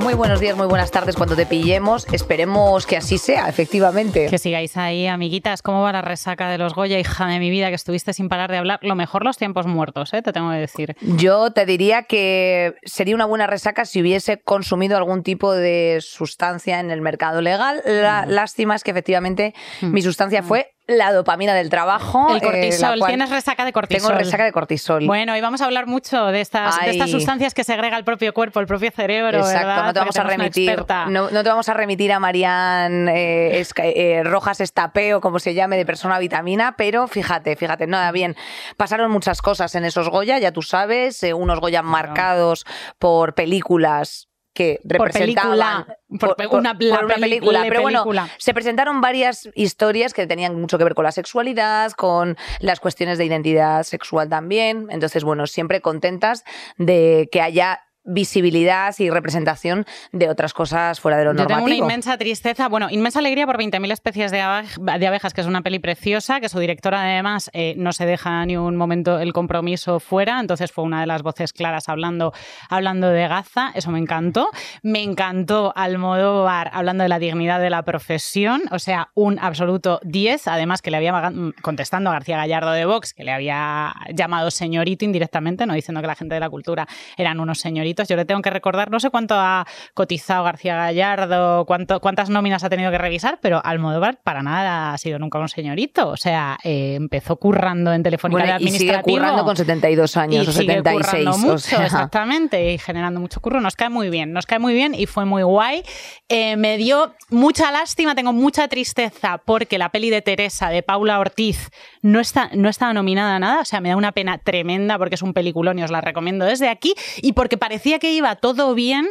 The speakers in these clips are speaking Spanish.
Muy buenos días, muy buenas tardes cuando te pillemos. Esperemos que así sea, efectivamente. Que sigáis ahí, amiguitas. ¿Cómo va la resaca de los Goya, hija de mi vida, que estuviste sin parar de hablar? Lo mejor los tiempos muertos, ¿eh? te tengo que decir. Yo te diría que sería una buena resaca si hubiese consumido algún tipo de sustancia en el mercado legal. La Mm. lástima es que efectivamente mi sustancia fue la dopamina del trabajo. El eh, cortisol, tienes resaca de cortisol. Tengo resaca de cortisol. Bueno, y vamos a hablar mucho de estas, de estas sustancias que segrega el propio cuerpo, el propio cerebro, Exacto, ¿verdad? no te vamos Porque a remitir, no, no te vamos a remitir a Marian eh, eh, Rojas Estapeo, como se llame, de persona vitamina, pero fíjate, fíjate, nada bien. Pasaron muchas cosas en esos Goya, ya tú sabes, unos Goya marcados por películas que Por representaban película, por pe- una- la por una película, pero bueno, película. se presentaron varias historias que tenían mucho que ver con la sexualidad, con las cuestiones de identidad sexual también. Entonces, bueno, siempre contentas de que haya visibilidad y representación de otras cosas fuera de lo Yo tengo una normativo. inmensa tristeza, bueno, inmensa alegría por 20.000 especies de, abe- de abejas, que es una peli preciosa, que su directora además eh, no se deja ni un momento el compromiso fuera, entonces fue una de las voces claras hablando, hablando de Gaza, eso me encantó. Me encantó Almodóvar hablando de la dignidad de la profesión, o sea, un absoluto 10, además que le había contestando a García Gallardo de Vox, que le había llamado señorito indirectamente, no diciendo que la gente de la cultura eran unos señoritos. Yo le tengo que recordar, no sé cuánto ha cotizado García Gallardo, cuánto, cuántas nóminas ha tenido que revisar, pero Almodóvar para nada ha sido nunca un señorito. O sea, eh, empezó currando en Telefónica Bueno, de y sigue administrativo. currando con 72 años y o sigue 76. currando mucho, o sea, exactamente, y generando mucho curro. Nos cae muy bien, nos cae muy bien y fue muy guay. Eh, me dio mucha lástima, tengo mucha tristeza porque la peli de Teresa, de Paula Ortiz, no está, no estaba nominada a nada. O sea, me da una pena tremenda porque es un peliculón y os la recomiendo desde aquí. Y porque parecía que iba todo bien,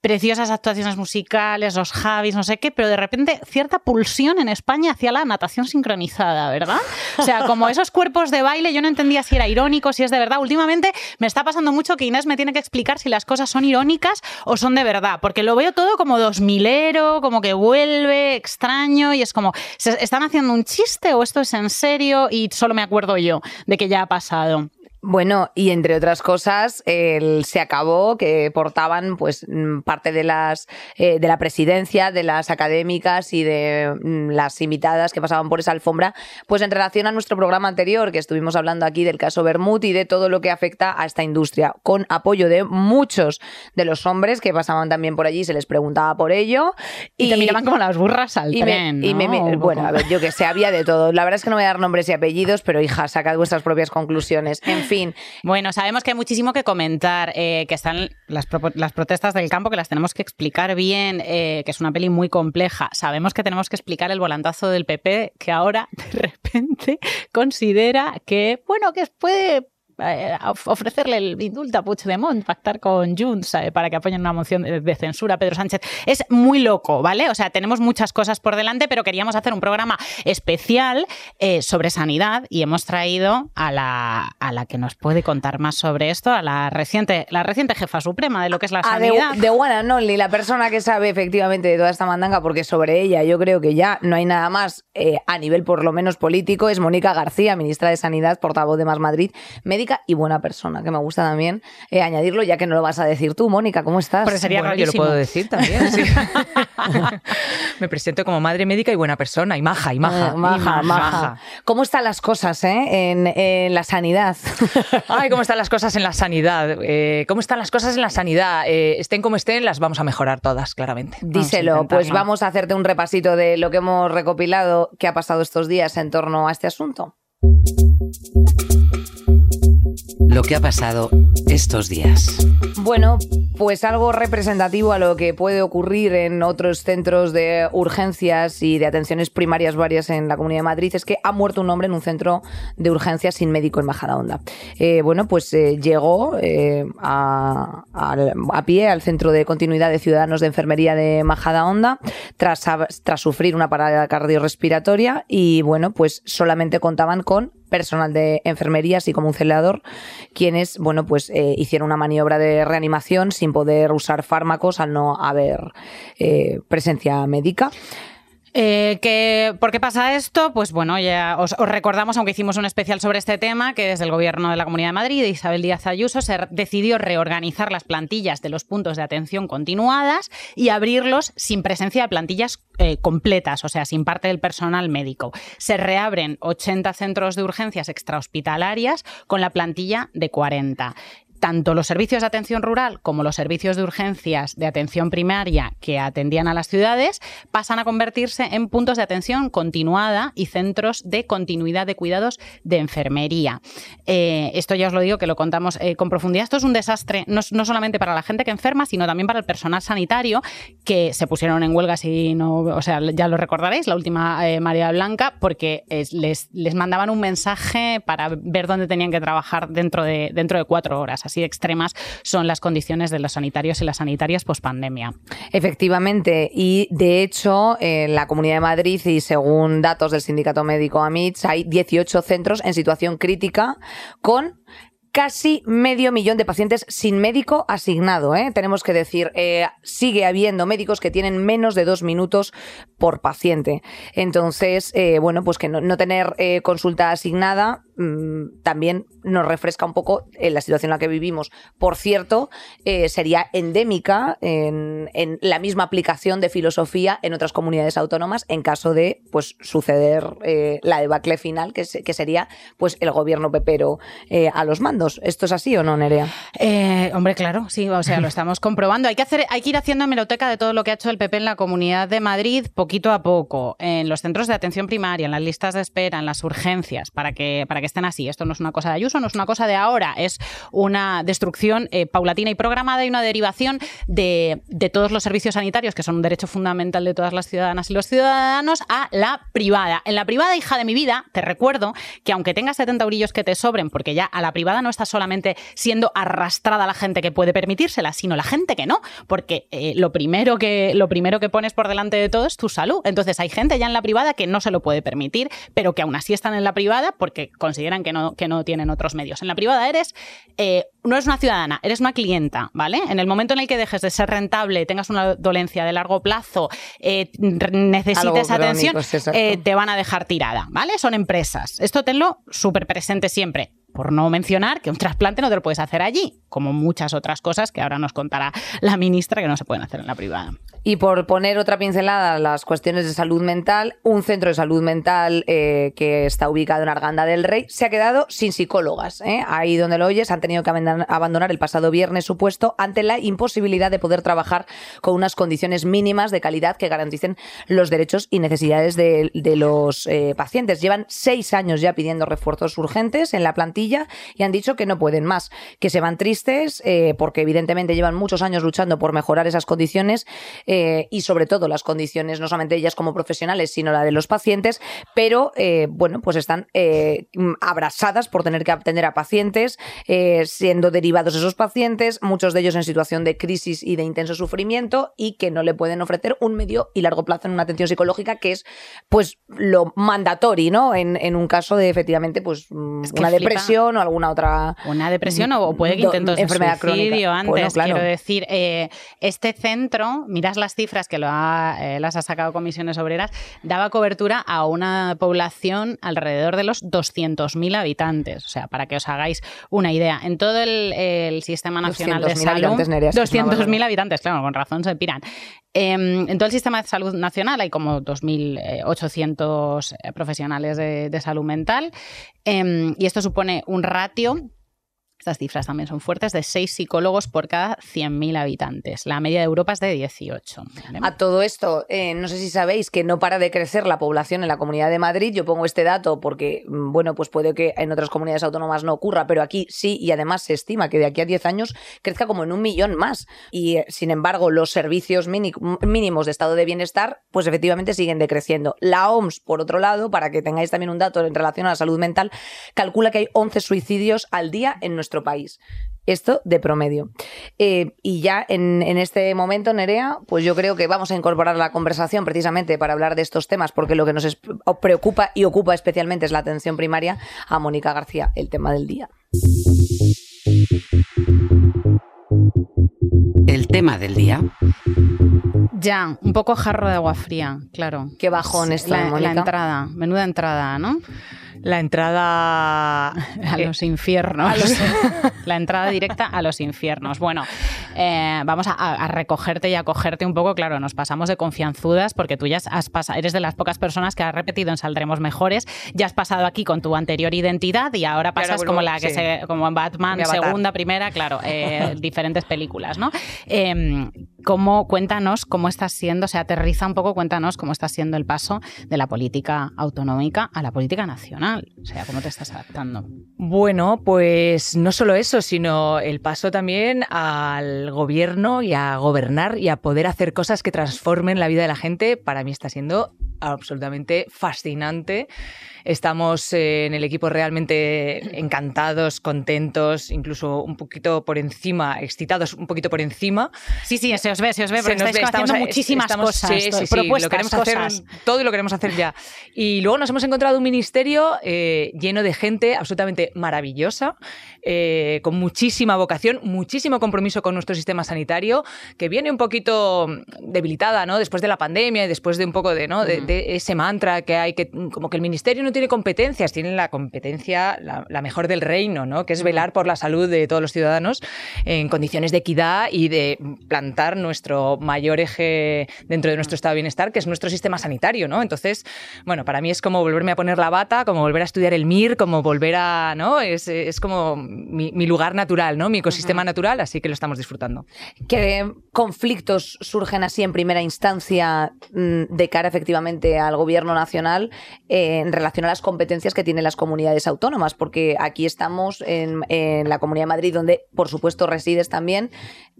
preciosas actuaciones musicales, los Javis, no sé qué, pero de repente cierta pulsión en España hacia la natación sincronizada, ¿verdad? O sea, como esos cuerpos de baile, yo no entendía si era irónico, si es de verdad. Últimamente me está pasando mucho que Inés me tiene que explicar si las cosas son irónicas o son de verdad, porque lo veo todo como dos milero, como que vuelve extraño y es como, ¿se ¿están haciendo un chiste o esto es en serio? Y solo me acuerdo yo de que ya ha pasado. Bueno, y entre otras cosas, el- se acabó que portaban pues mm, parte de las eh, de la presidencia, de las académicas y de mm, las invitadas que pasaban por esa alfombra, pues en relación a nuestro programa anterior, que estuvimos hablando aquí del caso Bermud y de todo lo que afecta a esta industria, con apoyo de muchos de los hombres que pasaban también por allí, se les preguntaba por ello. Y, te miraban como las burras al y me- tren. y bueno, a ver, yo que sé, había de todo. La verdad es que no voy a dar nombres y apellidos, pero hija, sacad vuestras propias conclusiones. En fin, Bueno, sabemos que hay muchísimo que comentar, eh, que están las, protestas del campo, que las tenemos que explicar bien, eh, que es una peli muy compleja. Sabemos que tenemos que explicar el volantazo del PP, que ahora de repente considera que, bueno, que puede ofrecerle el indulto a Puigdemont, pactar con Junts eh, para que apoyen una moción de, de censura a Pedro Sánchez. Es muy loco, ¿vale? O sea, tenemos muchas cosas por delante, pero queríamos hacer un programa especial eh, sobre sanidad y hemos traído a la, a la que nos puede contar más sobre esto, a la reciente, la reciente jefa suprema de lo que es la a de, sanidad. de only, la persona que sabe efectivamente de toda esta mandanga, porque sobre ella yo creo que ya no hay nada más eh, a nivel por lo menos político, es Mónica García, ministra de Sanidad, portavoz de Más Madrid, médica y buena persona, que me gusta también eh, añadirlo, ya que no lo vas a decir tú, Mónica, ¿cómo estás? Porque sería Bueno, yo lo puedo decir también. sí. Me presento como madre médica y buena persona, y maja, y maja. Eh, maja, y maja, maja. ¿Cómo están las cosas eh, en, en la sanidad? Ay, ¿cómo están las cosas en la sanidad? Eh, ¿Cómo están las cosas en la sanidad? Eh, estén como estén, las vamos a mejorar todas, claramente. Díselo, pues vamos a hacerte un repasito de lo que hemos recopilado que ha pasado estos días en torno a este asunto. Lo que ha pasado estos días. Bueno, pues algo representativo a lo que puede ocurrir en otros centros de urgencias y de atenciones primarias varias en la Comunidad de Madrid es que ha muerto un hombre en un centro de urgencias sin médico en Majadahonda. Eh, bueno, pues eh, llegó eh, a, pie al Centro de Continuidad de Ciudadanos de Enfermería de Majadahonda tras, tras sufrir una parada cardiorrespiratoria y bueno, pues solamente contaban con personal de enfermería, así como un celador, quienes, bueno, pues eh, hicieron una maniobra de reanimación sin poder usar fármacos al no haber eh, presencia médica. Eh, ¿Por qué pasa esto? Pues bueno, ya os, recordamos, aunque hicimos un especial sobre este tema, que desde el gobierno de la Comunidad de Madrid, de Isabel Díaz Ayuso, se decidió reorganizar las plantillas de los puntos de atención continuadas y abrirlos sin presencia de plantillas eh, completas, o sea, sin parte del personal médico. Se reabren 80 centros de urgencias extrahospitalarias con la plantilla de 40 tanto los servicios de atención rural como los servicios de urgencias de atención primaria que atendían a las ciudades pasan a convertirse en puntos de atención continuada y centros de continuidad de cuidados de enfermería. Eh, esto ya os lo digo que lo contamos eh, con profundidad. Esto es un desastre no, solamente para la gente que enferma, sino también para el personal sanitario que se pusieron en huelga, si no, o sea, ya lo recordaréis, la última eh, María Blanca, porque les, les mandaban un mensaje para ver dónde tenían que trabajar dentro de, dentro de cuatro horas así extremas son las condiciones de los sanitarios y las sanitarias pospandemia. Efectivamente, y de hecho, en la Comunidad de Madrid y según datos del Sindicato Médico AMITS, hay 18 centros en situación crítica con casi medio millón de pacientes sin médico asignado. ¿eh? Tenemos que decir, eh, sigue habiendo médicos que tienen menos de dos minutos por paciente. Entonces, eh, bueno, pues que no, tener consulta asignada mm, también nos refresca un poco en la situación en la que vivimos. Por cierto, sería endémica en, la misma aplicación de filosofía en otras comunidades autónomas en caso de pues suceder la debacle final, que, sería pues el gobierno pepero a los mandos. ¿Esto es así o no, Nerea? Eh, hombre, claro, sí, o sea, lo estamos comprobando. Hay que, hacer, hay que ir haciendo hemeroteca de todo lo que ha hecho el PP en la Comunidad de Madrid poquito a poco, en los centros de atención primaria, en las listas de espera, en las urgencias, para que, para que estén así. Esto no es una cosa de Ayuso, no es una cosa de ahora, es una destrucción eh, paulatina y programada y una derivación de, de todos los servicios sanitarios, que son un derecho fundamental de todas las ciudadanas y los ciudadanos, a la privada. En la privada, hija de mi vida, te recuerdo que aunque tengas 70 brillos que te sobren, porque ya a la privada no está solamente siendo arrastrada la gente que puede permitírsela, sino la gente que no, porque eh, lo, primero que, lo primero que pones por delante de todo es tu salud. Entonces hay gente ya en la privada que no se lo puede permitir, pero que aún así están en la privada porque consideran que no, que no tienen otros medios. En la privada eres, eh, no eres una ciudadana, eres una clienta, ¿vale? En el momento en el que dejes de ser rentable, tengas una dolencia de largo plazo, eh, necesites atención, te van a dejar tirada, ¿vale? Son empresas. Esto tenlo súper presente siempre por no mencionar que un trasplante no te lo puedes hacer allí, como muchas otras cosas que ahora nos contará la ministra que no se pueden hacer en la privada. Y por poner otra pincelada las cuestiones de salud mental, un centro de salud mental eh, que está ubicado en Arganda del Rey se ha quedado sin psicólogas. ¿eh? Ahí donde lo oyes han tenido que abandonar el pasado viernes su puesto ante la imposibilidad de poder trabajar con unas condiciones mínimas de calidad que garanticen los derechos y necesidades de, los eh, pacientes. Llevan seis años ya pidiendo refuerzos urgentes en la plantilla y han dicho que no pueden más, que se van tristes porque evidentemente llevan muchos años luchando por mejorar esas condiciones. Eh, y sobre todo las condiciones, no solamente ellas como profesionales, sino la de los pacientes, pero eh, bueno, pues están eh, abrasadas por tener que atender a pacientes, siendo derivados esos pacientes, muchos de ellos en situación de crisis y de intenso sufrimiento y que no le pueden ofrecer un medio y largo plazo en una atención psicológica que es pues lo mandatorio, ¿no? En, un caso de efectivamente pues mm, una depresión o alguna otra una depresión o puede que intentos de enfermedad suicidio antes quiero decir este centro miras la las cifras que lo eh, las ha sacado Comisiones Obreras, daba cobertura a una población alrededor de los 200.000 habitantes. O sea, para que os hagáis una idea. En todo el, Sistema Nacional de Salud... 200.000 habitantes, claro, con razón se piran. Em, en todo el sistema de salud nacional hay como 2.800 eh, profesionales de, salud mental em, y esto supone un ratio estas cifras también son fuertes, de 6 psicólogos por cada 100.000 habitantes. La media de Europa es de 18. A todo esto, eh, no sé si sabéis que no para de crecer la población en la Comunidad de Madrid. Yo pongo este dato porque, mm, bueno, pues puede que en otras comunidades autónomas no ocurra, pero aquí sí, y además se estima que de aquí a 10 años crezca como en un millón más. Y, eh, sin embargo, los servicios mínimos de estado de bienestar, pues efectivamente siguen decreciendo. La OMS, por otro lado, para que tengáis también un dato en relación a la salud mental, calcula que hay 11 suicidios al día en nuestro país. Esto de promedio. Eh, y ya en, en, este momento, Nerea, pues yo creo que vamos a incorporar la conversación precisamente para hablar de estos temas, porque lo que nos preocupa y ocupa especialmente es la atención primaria a Mónica García, el tema del día. El tema del día. Ya, un poco jarro de agua fría, claro. Qué bajón está, la, Mónica. la entrada, menuda entrada, ¿no? La entrada a los infiernos. A los... la entrada directa a los infiernos. Bueno, eh, vamos a, a, recogerte y a cogerte un poco. Claro, nos pasamos de confianzudas porque tú ya has pasado, eres de las pocas personas que has repetido en Saldremos Mejores. Ya has pasado aquí con tu anterior identidad y ahora pasas ahora vuelvo, como la que sí. se, como en Batman, segunda, primera, claro, eh, diferentes películas, ¿no? Eh, ¿Cómo, cuéntanos cómo estás siendo, se aterriza un poco, cuéntanos cómo está siendo el paso de la política autonómica a la política nacional. O sea, ¿cómo te estás adaptando? Bueno, pues no solo eso, sino el paso también al gobierno y a gobernar y a poder hacer cosas que transformen la vida de la gente, para mí está siendo absolutamente fascinante. Estamos en el equipo realmente encantados, contentos, incluso un poquito por encima, excitados un poquito por encima. Sí, sí, se os ve, se os ve, porque estáis ve, haciendo estamos, muchísimas estamos, cosas, sí, sí, sí, propuestas, lo queremos cosas. hacer todo y lo queremos hacer ya. Y luego nos hemos encontrado un ministerio eh, lleno de gente absolutamente maravillosa, eh, con muchísima vocación, muchísimo compromiso con nuestro sistema sanitario, que viene un poquito debilitada, ¿no? Después de la pandemia y después de un poco de, ¿no? de, de ese mantra que hay que como que el ministerio no tiene competencias, tiene la competencia la, la, mejor del reino, ¿no? Que es velar por la salud de todos los ciudadanos en condiciones de equidad y de plantar nuestro mayor eje dentro de nuestro estado de bienestar, que es nuestro sistema sanitario, ¿no? Entonces, bueno, para mí es como volverme a poner la bata, como volver a estudiar el MIR, como volver a, ¿no? Es, es como mi, mi, lugar natural, ¿no? Mi ecosistema uh -huh. natural, así que lo estamos disfrutando. ¿Qué conflictos surgen así en primera instancia mm, de cara efectivamente al gobierno nacional eh, en relación las competencias que tienen las comunidades autónomas? Porque aquí estamos en, en la Comunidad de Madrid, donde por supuesto resides también,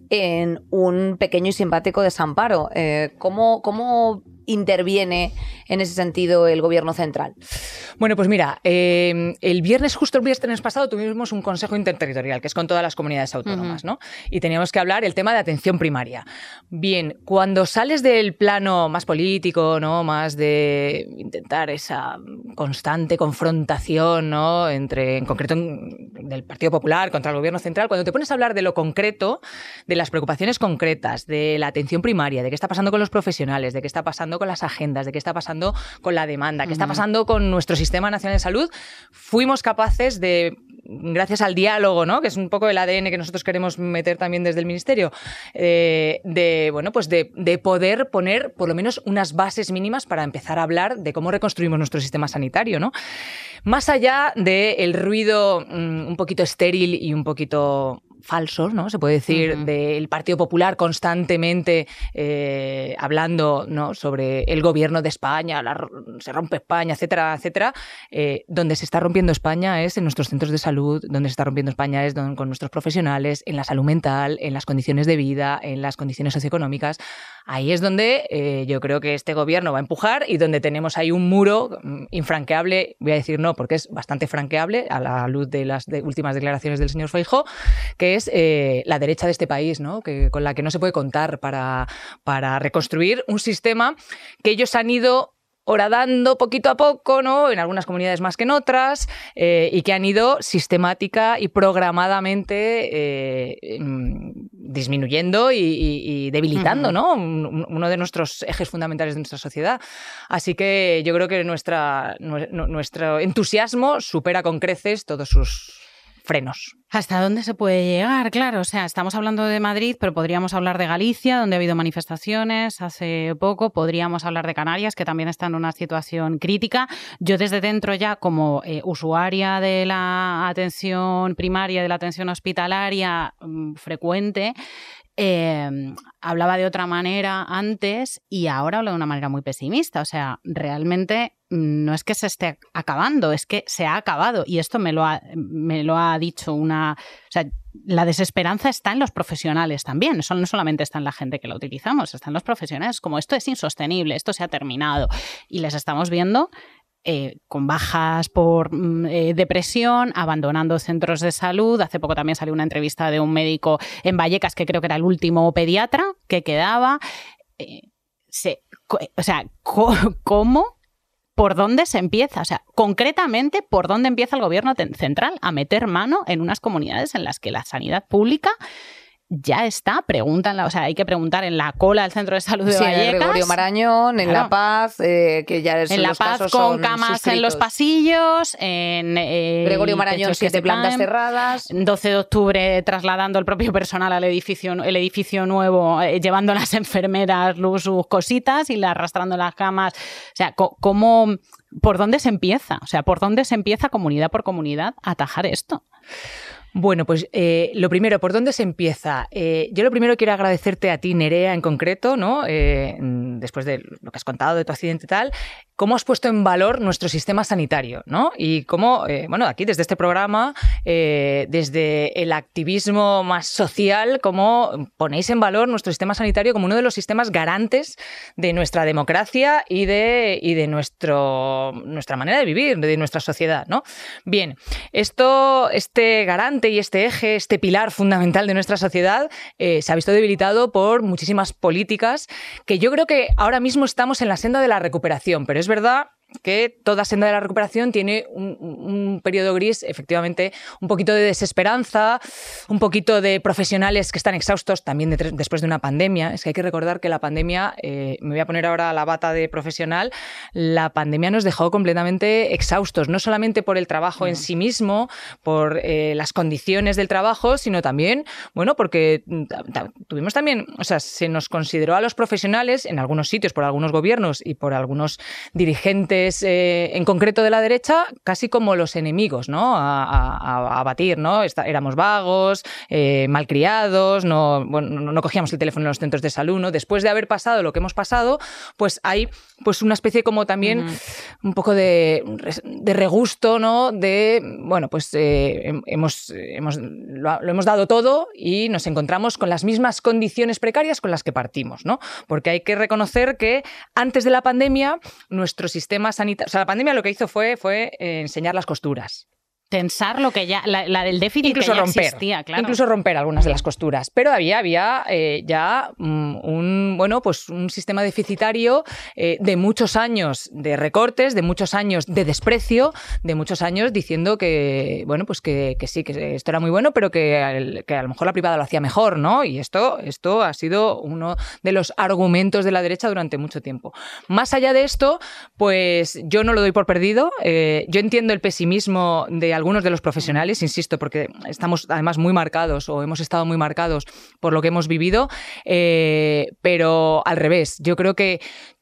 en un pequeño y simpático desamparo. Eh, ¿cómo, ¿Cómo interviene en ese sentido el gobierno central? Bueno, pues mira, eh, el viernes, justo el viernes pasado, tuvimos un consejo interterritorial, que es con todas las comunidades autónomas, uh -huh. ¿no? Y teníamos que hablar el tema de atención primaria. Bien, cuando sales del plano más político, ¿no? Más de intentar esa constante confrontación, ¿no? Entre, en concreto, del Partido Popular contra el gobierno central, cuando te pones a hablar de lo concreto, de las preocupaciones concretas, de la atención primaria, de qué está pasando con los profesionales, de qué está pasando con las agendas, de qué está pasando con la demanda, qué uh -huh. está pasando con nuestro Sistema Nacional de Salud, fuimos capaces de, gracias al diálogo, ¿no? que es un poco el ADN que nosotros queremos meter también desde el Ministerio, eh, de, bueno, pues de, de, poder poner por lo menos unas bases mínimas para empezar a hablar de cómo reconstruimos nuestro sistema sanitario. ¿no? Más allá del ruido mmm, un poquito estéril y un poquito falsos, ¿no? Se puede decir, uh -huh. del Partido Popular constantemente eh, hablando ¿no? sobre el gobierno de España, la, se rompe España, etcétera, etcétera. Eh, donde se está rompiendo España es en nuestros centros de salud, donde se está rompiendo España es don, con nuestros profesionales, en la salud mental, en las condiciones de vida, en las condiciones socioeconómicas. Ahí es donde eh, yo creo que este gobierno va a empujar y donde tenemos ahí un muro mm, infranqueable, voy a decir no, porque es bastante franqueable a la luz de las de últimas declaraciones del señor Feijó, que es eh, la derecha de este país, ¿no? que, con la que no se puede contar para, para reconstruir un sistema que ellos han ido horadando poquito a poco, ¿no? En algunas comunidades más que en otras, eh, y que han ido sistemática y programadamente eh, disminuyendo y, y, y debilitando, uh -huh. ¿no? Uno de nuestros ejes fundamentales de nuestra sociedad. Así que yo creo que nuestra, nuestro entusiasmo supera con creces todos sus frenos. ¿Hasta dónde se puede llegar? Claro, o sea, estamos hablando de Madrid, pero podríamos hablar de Galicia, donde ha habido manifestaciones hace poco, podríamos hablar de Canarias, que también está en una situación crítica. Yo desde dentro ya, como eh, usuaria de la atención primaria, de la atención hospitalaria mmm, frecuente, eh, hablaba de otra manera antes y ahora hablo de una manera muy pesimista. O sea, realmente no es que se esté acabando, es que se ha acabado. Y esto me lo ha, me lo ha dicho una... O sea, la desesperanza está en los profesionales también, no solamente está en la gente que la utilizamos, está en los profesionales, como esto es insostenible, esto se ha terminado. Y les estamos viendo eh, con bajas por mm, eh, depresión, abandonando centros de salud. Hace poco también salió una entrevista de un médico en Vallecas, que creo que era el último pediatra que quedaba. Eh, o sea, ¿cómo? ¿Por dónde se empieza? O sea, concretamente, ¿por dónde empieza el gobierno central a meter mano en unas comunidades en las que la sanidad pública ya está, pregúntanla, o sea, hay que preguntar en la cola del centro de salud de sí, Vallecas. En Gregorio Marañón, en La Paz, eh, que ya es En La Paz con camas en los pasillos, en eh, Gregorio Marañón, siete plantas cerradas. 12 de octubre trasladando el propio personal al edificio, el edificio nuevo, eh, llevando las enfermeras sus cositas y la arrastrando las camas. O sea, ¿cómo, ¿por dónde se empieza? O sea, ¿por dónde se empieza comunidad por comunidad a atajar esto? Bueno, pues eh, lo primero, ¿por dónde se empieza? Eh, yo lo primero quiero agradecerte a ti, Nerea, en concreto, ¿no? Eh, después de lo que has contado de tu accidente y tal, cómo has puesto en valor nuestro sistema sanitario, ¿no? Y cómo, bueno, aquí desde este programa, desde el activismo más social, cómo ponéis en valor nuestro sistema sanitario como uno de los sistemas garantes de nuestra democracia y de, y de nuestro, nuestra manera de vivir, de nuestra sociedad, ¿no? Bien, esto, este garante y este eje, este pilar fundamental de nuestra sociedad, eh, se ha visto debilitado por muchísimas políticas que yo creo que ahora mismo estamos en la senda de la recuperación, pero es verdad que toda senda de la recuperación tiene un, periodo gris, efectivamente, un poquito de desesperanza, un poquito de profesionales que están exhaustos también después de una pandemia. Es que hay que recordar que la pandemia, eh, me voy a poner ahora la bata de profesional, la pandemia nos dejó completamente exhaustos, no solamente por el trabajo en sí mismo, por eh, las condiciones del trabajo, sino también, bueno, porque tuvimos también, o sea, se nos consideró a los profesionales en algunos sitios por algunos gobiernos y por algunos dirigentes eh, en concreto de la derecha, casi como los enemigos, ¿no? A, batir, ¿no? éramos vagos, eh, malcriados, no, no, cogíamos el teléfono en los centros de salud, ¿no? Después de haber pasado lo que hemos pasado, pues hay pues una especie como también un poco de, regusto, ¿no? De, bueno, pues eh, hemos, hemos, lo, hemos dado todo y nos encontramos con las mismas condiciones precarias con las que partimos, ¿no? Porque hay que reconocer que antes de la pandemia nuestro sistema sanitario. O sea, la pandemia lo que hizo fue, fue eh, enseñar las costuras tensar lo que ya, la, del déficit incluso que romper, existía, claro. Incluso romper algunas de las costuras. Pero había, había eh, ya mm, un, bueno, pues un sistema deficitario eh, de muchos años de recortes, de muchos años de desprecio, de muchos años diciendo que, bueno, pues que, sí, que esto era muy bueno, pero que, que, a lo mejor la privada lo hacía mejor, ¿no? Y esto, esto ha sido uno de los argumentos de la derecha durante mucho tiempo. Más allá de esto, pues yo no lo doy por perdido. Eh, yo entiendo el pesimismo de algunos de los profesionales, insisto, porque estamos además muy marcados o hemos estado muy marcados por lo que hemos vivido, eh, pero al revés, yo creo que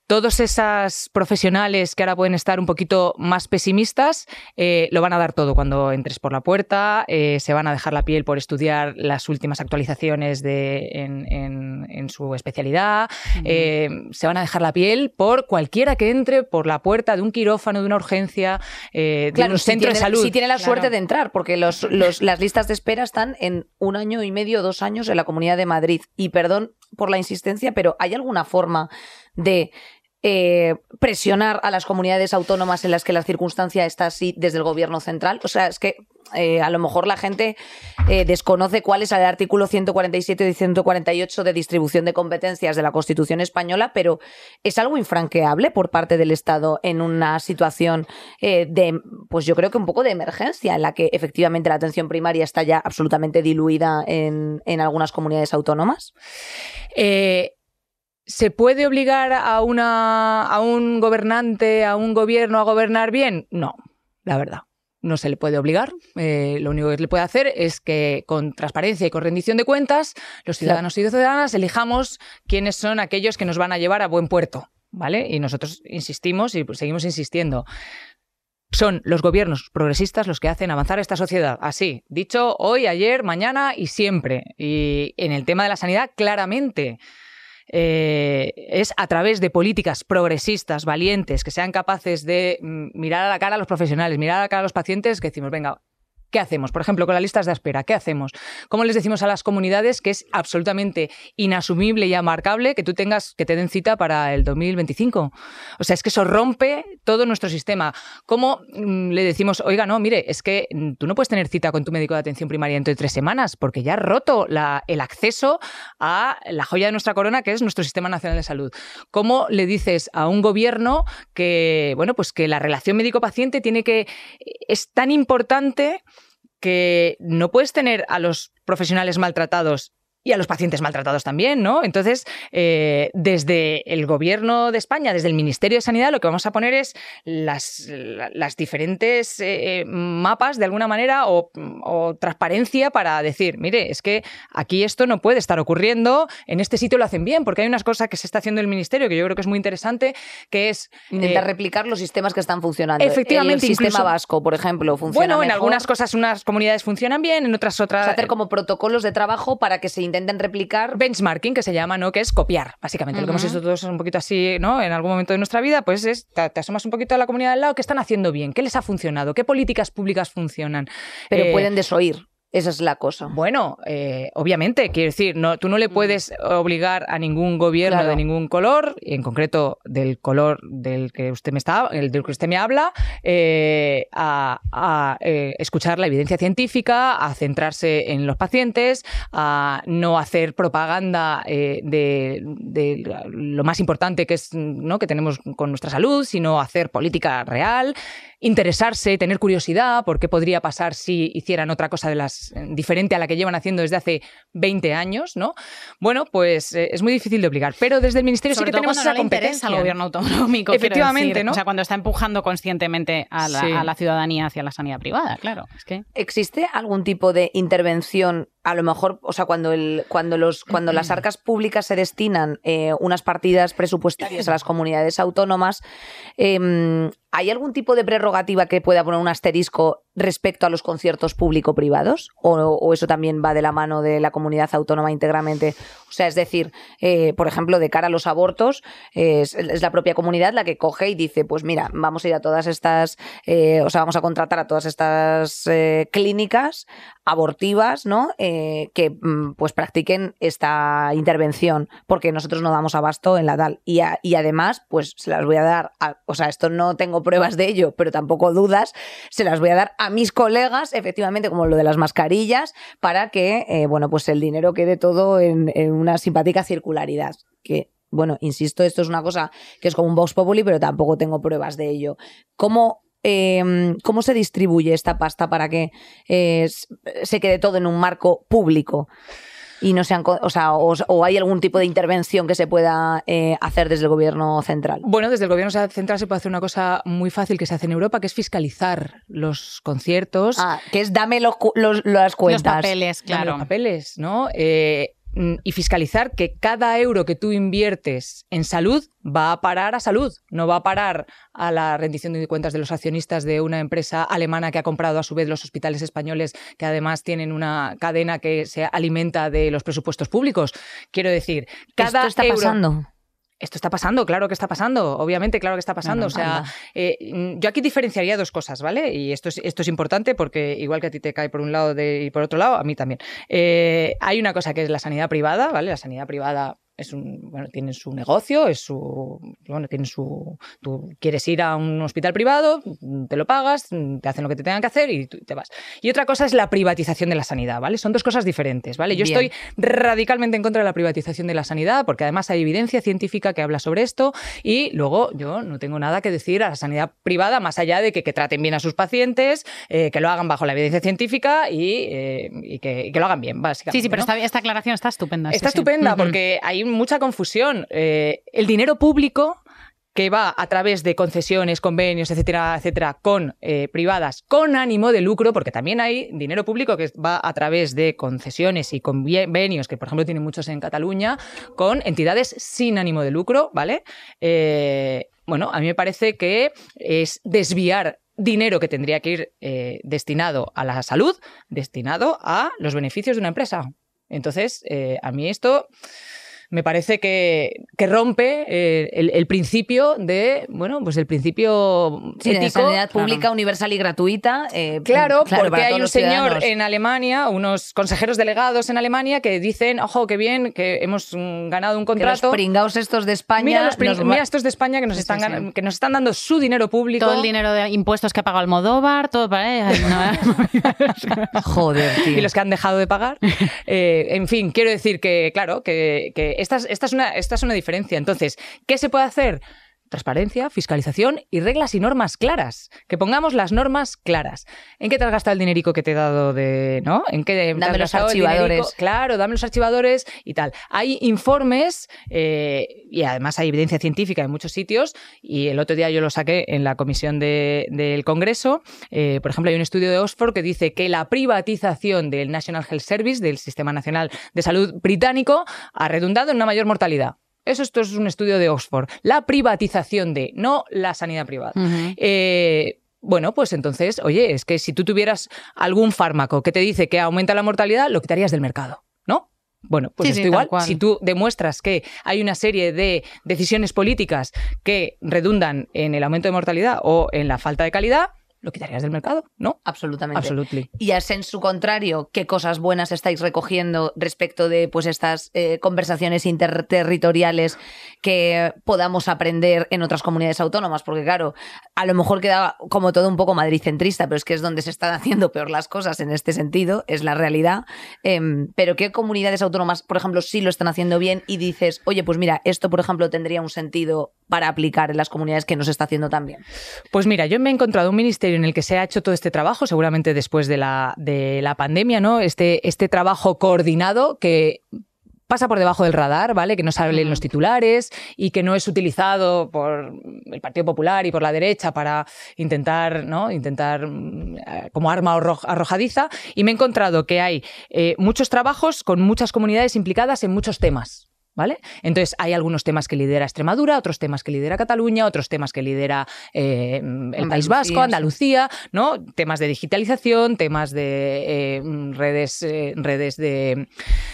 todos esos profesionales que ahora pueden estar un poquito más pesimistas eh, lo van a dar todo cuando entres por la puerta, eh, se van a dejar la piel por estudiar las últimas actualizaciones de, en, su especialidad, eh, se van a dejar la piel por cualquiera que entre por la puerta de un quirófano, de una urgencia, de un centro de salud. Si tiene la suerte de entrar, porque los, las listas de espera están en un año y medio, dos años en la Comunidad de Madrid. Y perdón por la insistencia, pero ¿hay alguna forma de eh, presionar a las comunidades autónomas en las que la circunstancia está así desde el gobierno central. O sea, es que eh, a lo mejor la gente eh, desconoce cuál es el artículo 147 y 148 de distribución de competencias de la Constitución española, pero es algo infranqueable por parte del Estado en una situación de, pues yo creo que un poco de emergencia, en la que efectivamente la atención primaria está ya absolutamente diluida en, en algunas comunidades autónomas. ¿Se puede obligar a, una, a un gobernante, a un gobierno a gobernar bien? No, la verdad. No se le puede obligar. Eh, lo único que se le puede hacer es que con transparencia y con rendición de cuentas, los ciudadanos y ciudadanas elijamos quiénes son aquellos que nos van a llevar a buen puerto. ¿Vale? Y nosotros insistimos y seguimos insistiendo son los gobiernos progresistas los que hacen avanzar esta sociedad. Así, dicho hoy, ayer, mañana y siempre. Y en el tema de la sanidad, claramente. Eh, es a través de políticas progresistas, valientes, que sean capaces de mm, mirar a la cara a los profesionales, mirar a la cara a los pacientes, que decimos, venga, ¿Qué hacemos? Por ejemplo, con las listas de espera, ¿qué hacemos? ¿Cómo les decimos a las comunidades que es absolutamente inasumible y amarcable que tú tengas que te den cita para el 2025? O sea, es que eso rompe todo nuestro sistema. ¿Cómo mm, le decimos, oiga, no, mire, es que mm, tú no puedes tener cita con tu médico de atención primaria dentro de tres semanas porque ya has roto el acceso a la joya de nuestra corona que es nuestro Sistema Nacional de Salud? ¿Cómo le dices a un gobierno que, bueno, pues que la relación médico-paciente tiene que es tan importante que no puedes tener a los profesionales maltratados y a los pacientes maltratados también, ¿no? Entonces, eh, desde el gobierno de España, desde el Ministerio de Sanidad, lo que vamos a poner es las, las diferentes eh, eh, mapas, de alguna manera, o, transparencia para decir, mire, es que aquí esto no puede estar ocurriendo, en este sitio lo hacen bien, porque hay unas cosas que se está haciendo el Ministerio que yo creo que es muy interesante, que es... Intentar replicar los sistemas que están funcionando. Efectivamente. El sistema vasco, por ejemplo, funciona Bueno, en algunas cosas unas comunidades funcionan bien, en otras otras... hacer como protocolos de trabajo para que se intenten replicar. Benchmarking, que se llama, ¿no? Que es copiar, básicamente. Lo que hemos hecho todos un poquito así, ¿no? En algún momento de nuestra vida, pues es, te, asomas un poquito a la comunidad del lado, ¿qué están haciendo bien? ¿Qué les ha funcionado? ¿Qué políticas públicas funcionan? Pero eh, pueden desoír. Esa es la cosa. Bueno, eh, obviamente, quiero decir, no, tú no le mm. puedes obligar a ningún gobierno de ningún color, en concreto del color del que usted me está, el del que usted me habla, eh, a, eh, escuchar la evidencia científica, a centrarse en los pacientes, a no hacer propaganda de, lo más importante que es ¿no? que tenemos con nuestra salud, sino hacer política real interesarse, tener curiosidad por qué podría pasar si hicieran otra cosa de las diferente a la que llevan haciendo desde hace 20 años, ¿no? Bueno, pues eh, es muy difícil de obligar, pero desde el ministerio sí que tenemos esa competencia al gobierno autonómico, efectivamente, ¿no? O sea, cuando está empujando conscientemente a la, ciudadanía hacia la sanidad privada, claro, es que existe algún tipo de intervención a lo mejor, o sea, cuando, el, cuando, los, cuando las arcas públicas se destinan eh, unas partidas presupuestarias a las comunidades autónomas, em, ¿hay algún tipo de prerrogativa que pueda poner un asterisco respecto a los conciertos público-privados? O, eso también va de la mano de la comunidad autónoma íntegramente? O sea, es decir, eh, por ejemplo, de cara a los abortos, es, la propia comunidad la que coge y dice, pues mira, vamos a ir a todas estas, eh, o sea, vamos a contratar a todas estas clínicas abortivas, ¿no? que mm, pues practiquen esta intervención, porque nosotros no damos abasto en la DAL. Y, y además, pues se las voy a dar, o sea, esto no tengo pruebas de ello, pero tampoco dudas, se las voy a dar a mis colegas, efectivamente, como lo de las mascarillas, para que, eh, bueno, pues el dinero quede todo en, una simpática circularidad. Que bueno, insisto, esto es una cosa que es como un Vox Populi, pero tampoco tengo pruebas de ello. ¿Cómo Em, cómo se distribuye esta pasta para que eh, se quede todo en un marco público y no sean, o, sea, o, hay algún tipo de intervención que se pueda eh, hacer desde el gobierno central. Bueno, desde el gobierno central se puede hacer una cosa muy fácil que se hace en Europa, que es fiscalizar los conciertos. Ah, que es dame los, las cuentas. Los papeles, claro. los papeles, ¿no? Eh, y fiscalizar que cada euro que tú inviertes en salud va a parar a salud, no va a parar a la rendición de cuentas de los accionistas de una empresa alemana que ha comprado a su vez los hospitales españoles, que además tienen una cadena que se alimenta de los presupuestos públicos. Quiero decir, cada ¿Esto está pasando? Esto está pasando, claro que está pasando, obviamente, claro que está pasando. o sea, eh, yo aquí diferenciaría dos cosas, ¿vale? Y esto es, esto es importante porque igual que a ti te cae por un lado y por otro lado, a mí también. Eh, hay una cosa que es la sanidad privada, ¿vale? La sanidad privada es un, bueno, tienen su negocio, es su, bueno, tienen su, tú quieres ir a un hospital privado, te lo pagas, te hacen lo que te tengan que hacer y te vas. Y otra cosa es la privatización de la sanidad, ¿vale? Son dos cosas diferentes, ¿vale? Yo estoy radicalmente en contra de la privatización de la sanidad porque además hay evidencia científica que habla sobre esto y luego yo no tengo nada que decir a la sanidad privada más allá de que, que traten bien a sus pacientes, eh, que lo hagan bajo la evidencia científica y, eh, que, lo hagan bien, básicamente. Sí, sí, pero esta, aclaración está estupenda. Está estupenda porque mucha confusión. Eh, el dinero público que va a través de concesiones, convenios, etcétera, etcétera, con eh, privadas con ánimo de lucro, porque también hay dinero público que va a través de concesiones y convenios, que por ejemplo tienen muchos en Cataluña, con entidades sin ánimo de lucro, ¿vale? Eh, bueno, a mí me parece que es desviar dinero que tendría que ir destinado a la salud, destinado a los beneficios de una empresa. Entonces, a mí esto me parece que, que rompe eh, el, el principio de, bueno, pues el principio Sí, de sanidad pública, universal y gratuita. eh, Claro, porque hay un señor en Alemania, unos consejeros delegados en Alemania que dicen, ojo, qué bien, que hemos mm, ganado un Que los contrato. pringaos estos de España. Mira, los nos mira estos de España que nos, Sí, están sí, que nos están dando su dinero público. Todo el dinero de impuestos que ha pagado Almodóvar, todo para... ay, no. Joder, tío. y los que han dejado de pagar. Eh, en fin, quiero decir que, claro, que, que esta, es, esta, es una, esta es una diferencia. Entonces, ¿qué se puede hacer? Transparencia, fiscalización y reglas y normas claras. Que pongamos las normas claras. ¿En qué te has gastado el dinerico que te he dado de. ¿No? ¿En qué te Dame los archivadores. Claro, dame los archivadores y tal. Hay informes eh, y además hay evidencia científica en muchos sitios. Y el otro día yo lo saqué en la comisión de- del Congreso. Eh, por ejemplo, hay un estudio de Oxford que dice que la privatización del National Health Service, del Sistema Nacional de Salud británico, ha redundado en una mayor mortalidad. Eso esto es un estudio de Oxford. La privatización de, no la sanidad privada. Eh, bueno, pues entonces, oye, es que si tú tuvieras algún fármaco que te dice que aumenta la mortalidad, lo quitarías del mercado, ¿no? Bueno, pues Sí, esto sí, igual, si tú demuestras que hay una serie de decisiones políticas que redundan en el aumento de mortalidad o en la falta de calidad, lo quitarías del mercado, ¿no? Absolutamente. Absolutely. Y es en su contrario, ¿qué cosas buenas estáis recogiendo respecto de pues estas eh, conversaciones interterritoriales que podamos aprender en otras comunidades autónomas? Porque claro, a lo mejor queda como todo un poco madricentrista, pero es que es donde se están haciendo peor las cosas en este sentido, es la realidad. Em, pero ¿qué comunidades autónomas, por ejemplo, sí lo están haciendo bien y dices, oye, pues mira, esto, por ejemplo, tendría un sentido para aplicar en las comunidades que no se está haciendo tan bien? Pues mira, yo me he encontrado un ministerio en el que se ha hecho todo este trabajo, seguramente después de la, de la pandemia, ¿no? Este, este trabajo coordinado que pasa por debajo del radar, ¿vale? Que no sale en los titulares y que no es utilizado por el Partido Popular y por la derecha para intentar, ¿no? Intentar mm, eh, como arma arro- arrojadiza. Y me he encontrado que hay eh, muchos trabajos con muchas comunidades implicadas en muchos temas. ¿Vale? Entonces hay algunos temas que lidera Extremadura, otros temas que lidera Cataluña, otros temas que lidera eh, el País Vasco. Andalucía, ¿no? Temas de digitalización, temas de eh, redes, eh, redes de,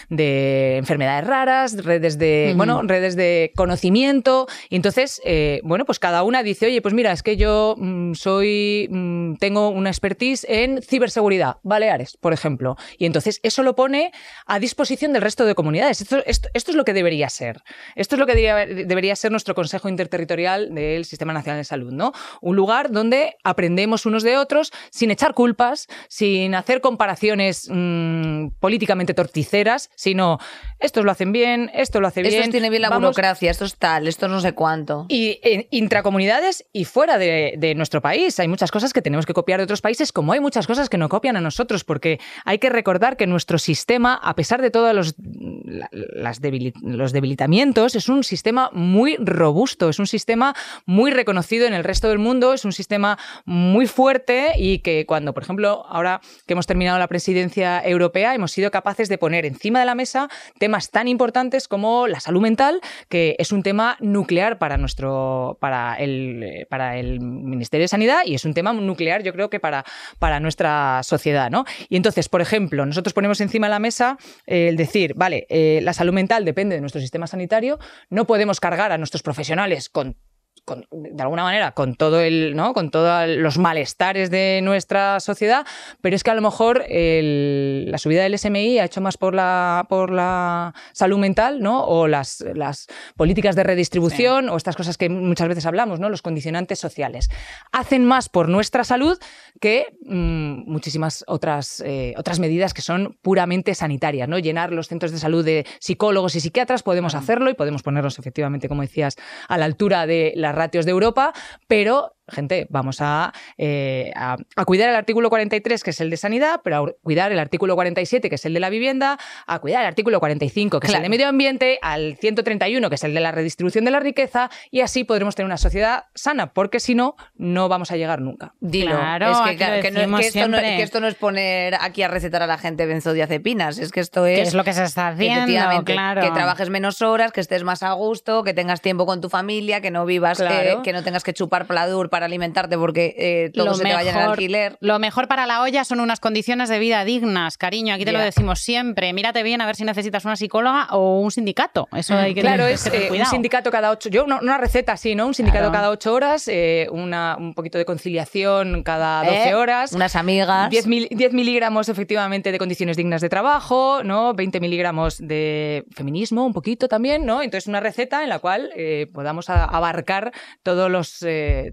de enfermedades raras, redes de, bueno, redes de conocimiento. Y entonces, bueno, pues cada una dice, oye, pues mira, es que yo mm, soy, mm, tengo una expertise en ciberseguridad, Baleares, por ejemplo. Y entonces eso lo pone a disposición del resto de comunidades. Esto, esto, esto es lo que debería ser. Esto es lo que debería, debería ser nuestro Consejo Interterritorial del Sistema Nacional de Salud, ¿no? Un lugar donde aprendemos unos de otros sin echar culpas, sin hacer comparaciones mm, políticamente torticeras, sino estos lo hacen bien, esto lo hace bien. Esto tiene bien la vamos- burocracia, esto es tal, esto no sé cuánto. y en intracomunidades y fuera de, de nuestro país. Hay muchas cosas que tenemos que copiar de otros países, como hay muchas cosas que no copian a nosotros, porque hay que recordar que nuestro sistema, a pesar de los, la- las debili- los debilitamientos, es un sistema muy robusto, es un sistema muy reconocido en el resto del mundo, es un sistema muy fuerte y que cuando, por ejemplo, ahora que hemos terminado la presidencia europea, hemos sido capaces de poner encima de la mesa temas tan importantes como la salud mental, que es un tema nuclear para nuestro para el para el Ministerio de Sanidad y es un tema nuclear yo creo que para para nuestra sociedad, ¿no? Y entonces, por ejemplo, nosotros ponemos encima de la mesa el decir, vale, eh, la salud mental depende de nuestro sistema sanitario, no podemos cargar a nuestros profesionales con con- de alguna manera con todo el no con todos los malestares de nuestra sociedad pero es que a lo mejor el- la subida del SMI ha hecho más por la por la salud mental no o las, las políticas de redistribución o estas cosas que muchas veces hablamos no los condicionantes sociales. Hacen más por nuestra salud que mm, muchísimas otras eh, otras medidas que son puramente sanitarias no llenar los centros de salud de psicólogos y psiquiatras podemos hacerlo y podemos ponernos efectivamente como decías a la altura de las ratios de Europa pero gente, vamos a, eh, a, a cuidar el artículo 43, que es el de sanidad, pero a cuidar el artículo 47, que es el de la vivienda, a cuidar el artículo 45, que es el de medio ambiente, al 131, que es el de la redistribución de la riqueza, y así podremos tener una sociedad sana, porque si no, no vamos a llegar nunca. Dilo. Claro, es que, claro, que no- que esto no, que esto no es poner aquí a recetar a la gente benzodiazepinas, es que esto es... Que es lo que se está haciendo, Efectivamente, claro. que trabajes menos horas, que estés más a gusto, que tengas tiempo con tu familia, que no vivas, Claro. eh, que no tengas que chupar pladur para alimentarte porque eh, todo se te vaya en alquiler. Lo mejor para la olla son unas condiciones de vida dignas, cariño. Aquí te lo decimos siempre. Mírate bien a ver si necesitas una psicóloga o un sindicato. Eso hay que Claro, es eh, un sindicato cada ocho. Yo, no, una receta así, ¿no? Un sindicato cada ocho horas, eh, una, un poquito de conciliación cada doce horas. Unas amigas. 10, miligramos efectivamente de condiciones dignas de trabajo, ¿no? 20 miligramos de feminismo, un poquito también, ¿no? Entonces, una receta en la cual podamos abarcar todos los,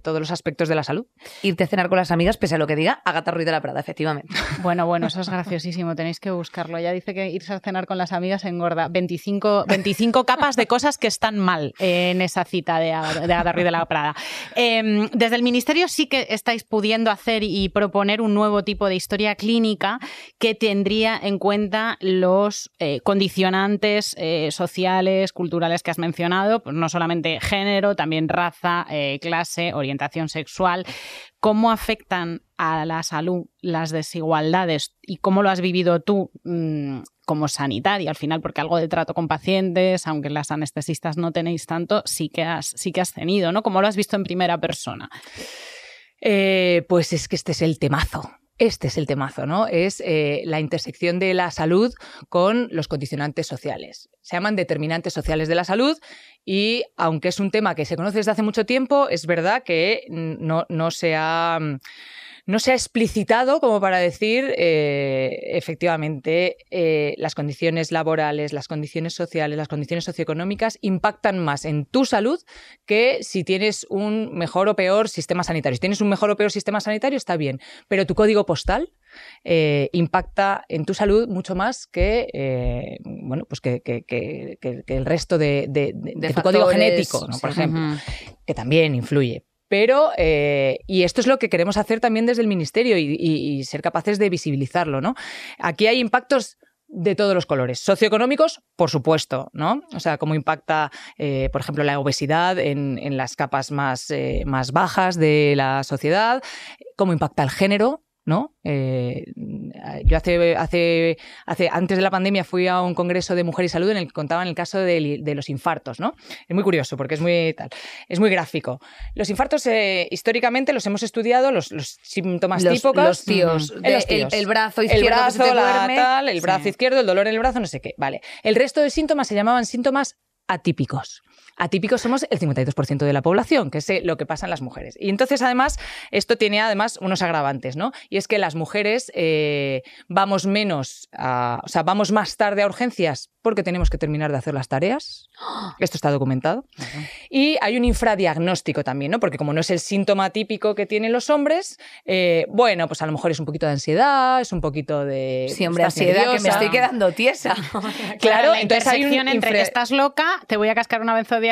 todos los aspectos de la salud. Irte a cenar con las amigas, pese a lo que diga Agatha Ruiz de la Prada, efectivamente. Bueno, bueno, eso es graciosísimo, tenéis que buscarlo. Ya dice que irse a cenar con las amigas engorda 25, 25 capas de cosas que están mal en esa cita de, Agatha Ruiz de la Prada. Em, desde el Ministerio sí que estáis pudiendo hacer y proponer un nuevo tipo de historia clínica que tendría en cuenta los eh, condicionantes eh, sociales, culturales que has mencionado, pues no solamente género, también raza, eh, clase, orientación sexual, cómo afectan a la salud las desigualdades y cómo lo has vivido tú mm, como sanitaria al final, porque algo de trato con pacientes, aunque las anestesistas no tenéis tanto, sí que has, sí que has tenido, ¿no? ¿Cómo lo has visto en primera persona? Eh, pues es que este es el temazo. Este es el temazo, ¿no? Es eh, la intersección de la salud con los condicionantes sociales. Se llaman determinantes sociales de la salud y aunque es un tema que se conoce desde hace mucho tiempo, es verdad que no, no se ha no se ha explicitado como para decir eh, efectivamente eh, las condiciones laborales, las condiciones sociales, las condiciones socioeconómicas impactan más en tu salud que si tienes un mejor o peor sistema sanitario. Si tienes un mejor o peor sistema sanitario está bien, pero tu código postal eh, impacta en tu salud mucho más que bueno pues que, el resto de, tu código genético, por ejemplo, que también influye. Pero, eh, y esto es lo que queremos hacer también desde el Ministerio y, ser capaces de visibilizarlo, ¿no? Aquí hay impactos de todos los colores. Socioeconómicos, por supuesto, ¿no? O sea, cómo impacta, eh, por ejemplo, la obesidad en, las capas más, eh, más bajas de la sociedad, cómo impacta el género, ¿no? Eh, yo hace, hace, hace, antes de la pandemia fui a un congreso de mujer y salud en el que contaban el caso de, los infartos, ¿no? Es muy curioso porque es muy tal, es muy gráfico. Los infartos eh, históricamente los hemos estudiado, los, síntomas típicos. Los tíos, el, brazo izquierdo, el brazo, tal, el brazo izquierdo, el dolor en el brazo, no sé qué. Vale. El resto de síntomas se llamaban síntomas atípicos. Atípicos somos el 52% de la población, que es lo que pasa en las mujeres. Y entonces, además, esto tiene además unos agravantes, ¿no? Y es que las mujeres eh, vamos menos, o sea, vamos más tarde a urgencias porque tenemos que terminar de hacer las tareas. Esto está documentado. Y hay un infradiagnóstico también, ¿no? Porque como no es el síntoma típico que tienen los hombres, eh, bueno, pues a lo mejor es un poquito de ansiedad, es un poquito de... Sí, hombre, ansiedad, que me estoy quedando tiesa. claro, la entonces hay entre que estás loca, te voy a cascar una benzodiazepina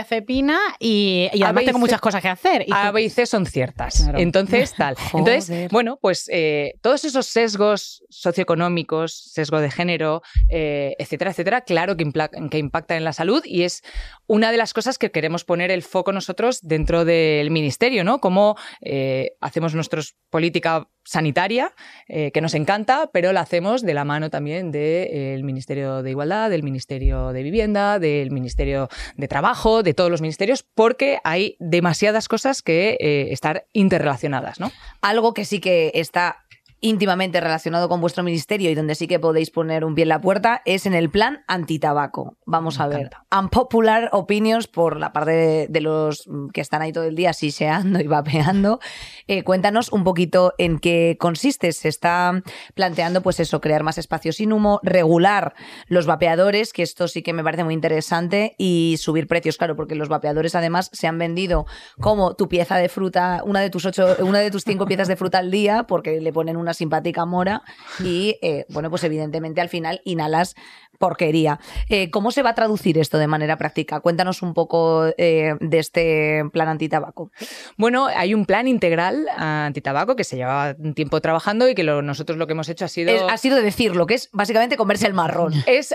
y, y además tengo muchas cosas que hacer. Y a, B y C son ciertas. Entonces, tal. Entonces, bueno, pues eh, todos esos sesgos socioeconómicos, sesgo de género, eh, etcétera, etcétera, claro que, que impactan en la salud y es una de las cosas que queremos poner el foco nosotros dentro del ministerio, ¿no? Cómo eh, hacemos nuestra política sanitaria, eh, que nos encanta, pero la hacemos de la mano también del Ministerio de Igualdad, del Ministerio de Vivienda, del Ministerio de Trabajo, de todos los ministerios, porque hay demasiadas cosas que eh, estar interrelacionadas, ¿no? Algo que sí que está íntimamente relacionado con vuestro ministerio y donde sí que podéis poner un pie en la puerta es en el plan antitabaco. Vamos a ver. Unpopular opinions por la parte de, los que están ahí todo el día siseando y vapeando. Eh, cuéntanos un poquito en qué consiste. Se está planteando, pues eso, crear más espacios sin humo, regular los vapeadores, que esto sí que me parece muy interesante, y subir precios, claro, porque los vapeadores además se han vendido como tu pieza de fruta, una de tus ocho, una de tus cinco piezas de fruta al día, porque le ponen un una simpática mora y, eh, bueno, pues evidentemente al final inhalas porquería. Eh, ¿Cómo se va a traducir esto de manera práctica? Cuéntanos un poco eh, de este plan antitabaco. Bueno, hay un plan integral antitabaco que se lleva un tiempo trabajando y que nosotros lo que hemos hecho ha sido... ha sido decirlo, que es básicamente comerse el marrón. Es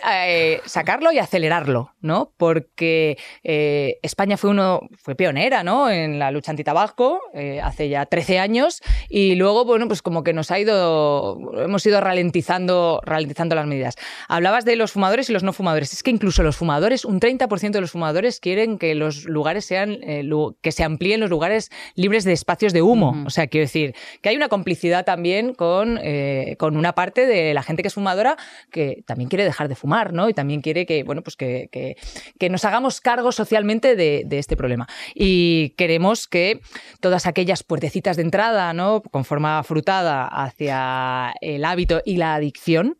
sacarlo y acelerarlo, ¿no? Porque España fue, uno, fue pionera, ¿no? En la lucha antitabaco hace ya 13 años y luego, bueno, pues como que nos ha ido, hemos ido ralentizando, ralentizando las medidas. Hablabas de los fumadores y los no fumadores. Es que incluso los fumadores, un 30% de los fumadores quieren que los lugares sean, eh, que se amplíen los lugares libres de espacios de humo. O sea, quiero decir que hay una complicidad también con, eh, con una parte de la gente que es fumadora que también quiere dejar de fumar, ¿no? Y también quiere que, bueno, pues que, que, nos hagamos cargo socialmente de, de este problema. Y queremos que todas aquellas puertecitas de entrada, ¿no? Con forma frutada hacia el hábito y la adicción,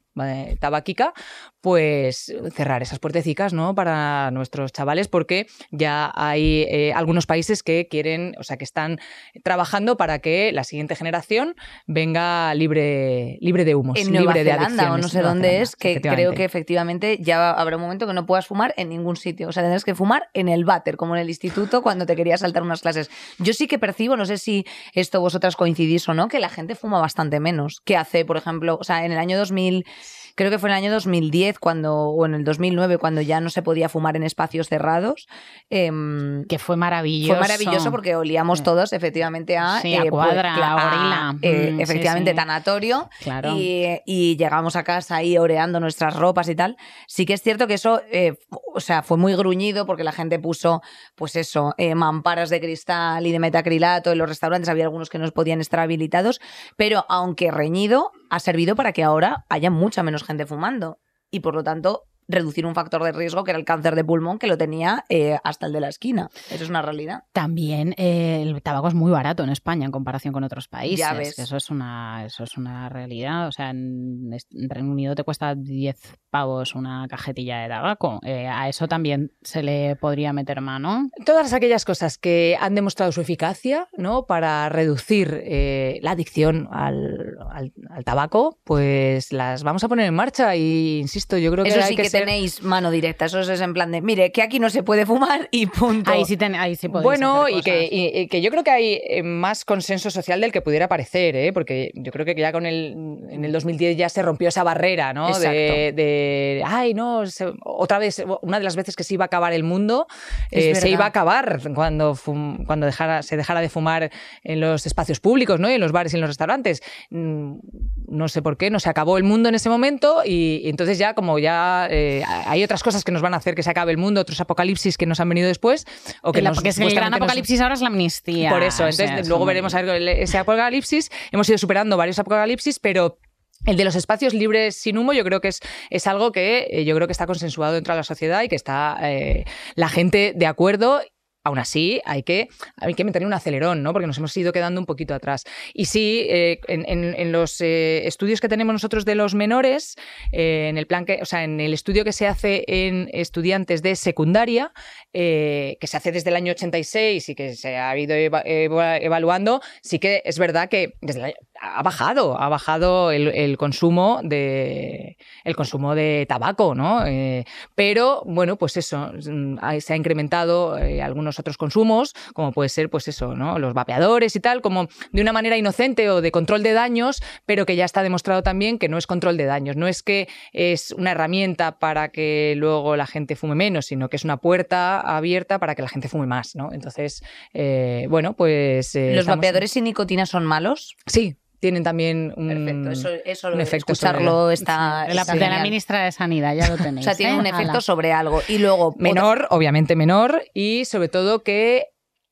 tabáquica, pues cerrar esas puertecicas ¿no? para nuestros chavales porque ya hay eh, algunos países que quieren, o sea, que están trabajando para que la siguiente generación venga libre, libre de humos, en libre Nueva de Zelanda, o no sé dónde es, que creo que efectivamente ya habrá un momento que no puedas fumar en ningún sitio. O sea, tendrás que fumar en el váter, como en el instituto cuando te querías saltar unas clases. Yo sí que percibo, no sé si esto vosotras coincidís o no, que la gente fuma bastante menos que hace, por ejemplo, o sea, en el año 2000 creo que fue en el año 2010 cuando, o en el 2009 cuando ya no se podía fumar en espacios cerrados. Em, que fue maravilloso. Fue maravilloso porque olíamos todos efectivamente a, sí, a eh, pues, cuadra, a gorila. Eh, mm, efectivamente, tanatorio. Claro. Y, y, llegamos a casa ahí oreando nuestras ropas y tal. Sí que es cierto que eso, eh, o sea, fue muy gruñido porque la gente puso, pues eso, mamparas de cristal y de metacrilato en los restaurantes. Había algunos que no podían estar habilitados, pero aunque reñido, ha servido para que ahora haya mucha menos gente fumando. Y por lo tanto, reducir un factor de riesgo que era el cáncer de pulmón que lo tenía eh, hasta el de la esquina. Eso es una realidad. También eh, el tabaco es muy barato en España en comparación con otros países. Ya ves. Eso es una, eso es una realidad. O sea, en, Reino Unido te cuesta 10 pavos una cajetilla de tabaco. Eh, a eso también se le podría meter mano. Todas aquellas cosas que han demostrado su eficacia ¿no? para reducir la adicción al, al, tabaco, pues las vamos a poner en marcha. Y insisto, yo creo que eso sí que, tenéis mano directa. Eso es en plan de, mire, que aquí no se puede fumar y punto. Ahí sí, ten, ahí sí podéis Bueno, hacer y que, que, yo creo que hay eh, más consenso social del que pudiera parecer, ¿eh? porque yo creo que ya con el, en el 2010 ya se rompió esa barrera, ¿no? De, de, ay, no, otra vez, una de las veces que se iba a acabar el mundo, eh, se iba a acabar cuando, cuando dejara, se dejara de fumar en los espacios públicos, ¿no? Y en los bares y en los restaurantes. Mm, no sé por qué, no se acabó el mundo en ese momento y, y entonces ya como ya eh, hay otras cosas que nos van a hacer que se acabe el mundo, otros apocalipsis que nos han venido después. O que porque el gran apocalipsis ahora es la amnistía. Por eso, entonces luego veremos a ver ese apocalipsis. Hemos ido superando varios apocalipsis, pero el de los espacios libres sin humo, yo creo que es, es algo que eh, yo creo que está consensuado dentro de la sociedad y que está eh, la gente de acuerdo Aún así, hay que, hay que meter un acelerón, ¿no? Porque nos hemos ido quedando un poquito atrás. Y sí, eh, en, los eh, estudios que tenemos nosotros de los menores, eh, en el plan que, o sea, en el estudio que se hace en estudiantes de secundaria, que se hace desde el año 86 y que se ha ido evaluando, sí que es verdad que desde ha bajado, ha bajado el, consumo de el consumo de tabaco, ¿no? pero bueno, pues eso, mm, se ha incrementado algunos otros consumos, como puede ser, pues eso, ¿no? Los vapeadores y tal, como de una manera inocente o de control de daños, pero que ya está demostrado también que no es control de daños. No es que es una herramienta para que luego la gente fume menos, sino que es una puerta abierta para que la gente fume más, ¿no? Entonces, eh, bueno, pues. Eh, ¿Los vapeadores sin nicotina son malos? Sí, tienen también un, eso, un efecto escucharlo está la, de la ministra de Sanidad ya lo tenéis o sea tiene un ¿eh? efecto sobre algo y luego menor obviamente menor y sobre todo que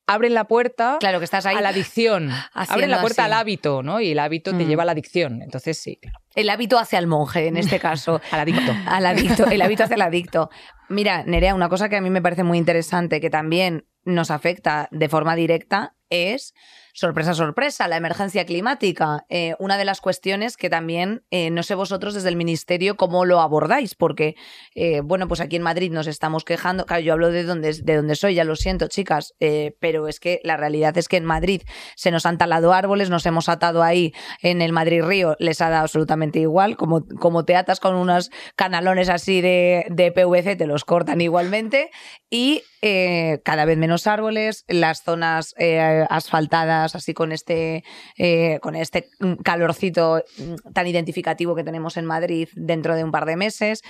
abren la puerta claro que estás ahí a la adicción abren la puerta al hábito no y el hábito te mm. lleva a la adicción entonces sí claro el hábito hacia el monje, en este caso. al adicto. Al adicto, el hábito hacia el adicto. Mira, Nerea, una cosa que a mí me parece muy interesante, que también nos afecta de forma directa, es sorpresa, sorpresa, la emergencia climática. Eh, una de las cuestiones que también, eh, no sé vosotros desde el Ministerio cómo lo abordáis, porque, eh, bueno, pues aquí en Madrid nos estamos quejando, claro, yo hablo de donde, de donde soy, ya lo siento, chicas, pero es que la realidad es que en Madrid se nos han talado árboles, nos hemos atado ahí en el Madrid Río, les ha dado absolutamente igual, como, como te atas con unos canalones así de, de PVC, te los cortan igualmente, y cada vez menos árboles, las zonas eh, así con este, eh, con este calorcito mm, tan identificativo que tenemos en Madrid dentro de un par de meses.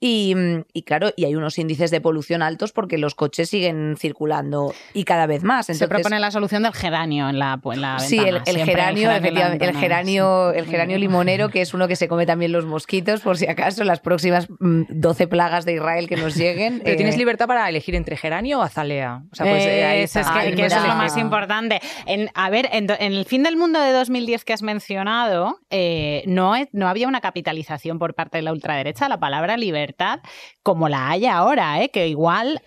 Y, mm, y claro, y hay unos índices de polución altos porque los coches siguen circulando y cada vez más. Se propone la solución del geranio en la, en la Sí, el, geranio, efectivamente, el geranio, el geranio limonero, que es uno que se come también los mosquitos, por si acaso, las próximas 12 mm, plagas de Israel que nos lleguen. Pero tienes eh, libertad para elegir entre geranio o azalea. O sea, pues, eh, es, que, eso es lo más importante. En, a ver, en, el fin del mundo de 2010 que has mencionado, eh, no, no había una capitalización por parte de la ultraderecha la palabra libertad como la hay ahora, ¿eh? que igual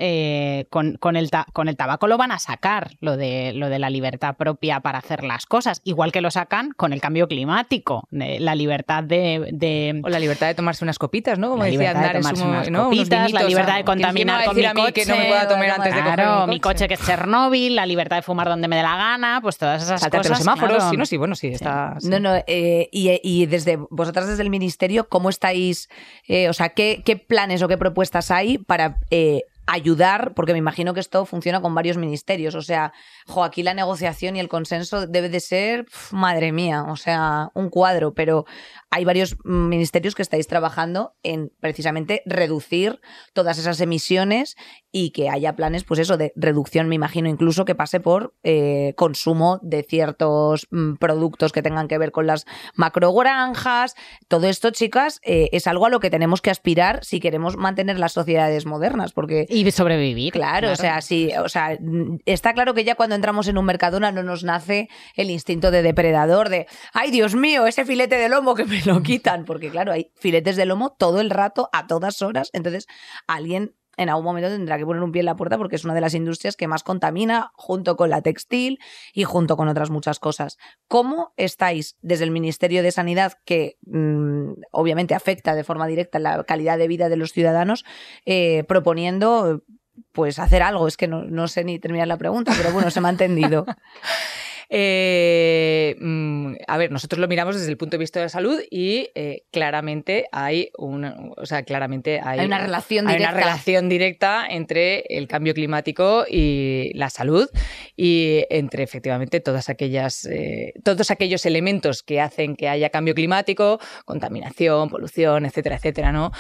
con, con, el con el tabaco lo van a sacar, lo de, lo de la libertad propia para hacer las cosas, igual que lo sacan con el cambio climático, la libertad de, O la libertad de tomarse unas copitas, ¿no? Como decía Andar, unas copitas, la libertad de contaminar con mi coche. Que no me pueda tomar antes de coger mi coche. que es Chernóbil, la libertad de fumar donde me dé la gana, pues todas esas cosas. los semáforos, sí, no, sí, bueno, sí, está... No, no, eh, y, desde vosotras desde el Ministerio, ¿cómo estáis, eh, o sea, qué, qué, planes o qué propuestas hay para eh, ayudar, porque me imagino que esto funciona con varios ministerios. O sea, jo, aquí la negociación y el consenso debe de ser, madre mía, o sea, un cuadro, pero hay varios ministerios que estáis trabajando en precisamente reducir todas esas emisiones y que haya planes, pues eso, de reducción, me imagino, incluso que pase por eh, consumo de ciertos mm, productos que tengan que ver con las macrogranjas. Todo esto, chicas, eh, es algo a lo que tenemos que aspirar si queremos mantener las sociedades modernas, porque... Y sobrevivir. Claro, o sea, sí, o sea, está claro que ya cuando entramos en un mercadona no nos nace el instinto de depredador, de, ay Dios mío, ese filete de lomo que me lo quitan, porque claro, hay filetes de lomo todo el rato, a todas horas, entonces alguien en algún momento tendrá que poner un pie en la puerta porque es una de las industrias que más contamina junto con la textil y junto con otras muchas cosas. ¿Cómo estáis desde el Ministerio de Sanidad, que mm, obviamente afecta de forma directa la calidad de vida de los ciudadanos, eh, proponiendo pues hacer algo? Es que no, no sé ni terminar la pregunta, pero bueno, se me ha entendido. Eh, mm, a ver, nosotros lo miramos desde el punto de vista de la salud y eh, claramente hay una, o sea, claramente hay, una relación directa. una relación directa entre el cambio climático y la salud y entre efectivamente todas aquellas, eh, todos aquellos elementos que hacen que haya cambio climático, contaminación, polución, etcétera, etcétera, ¿no?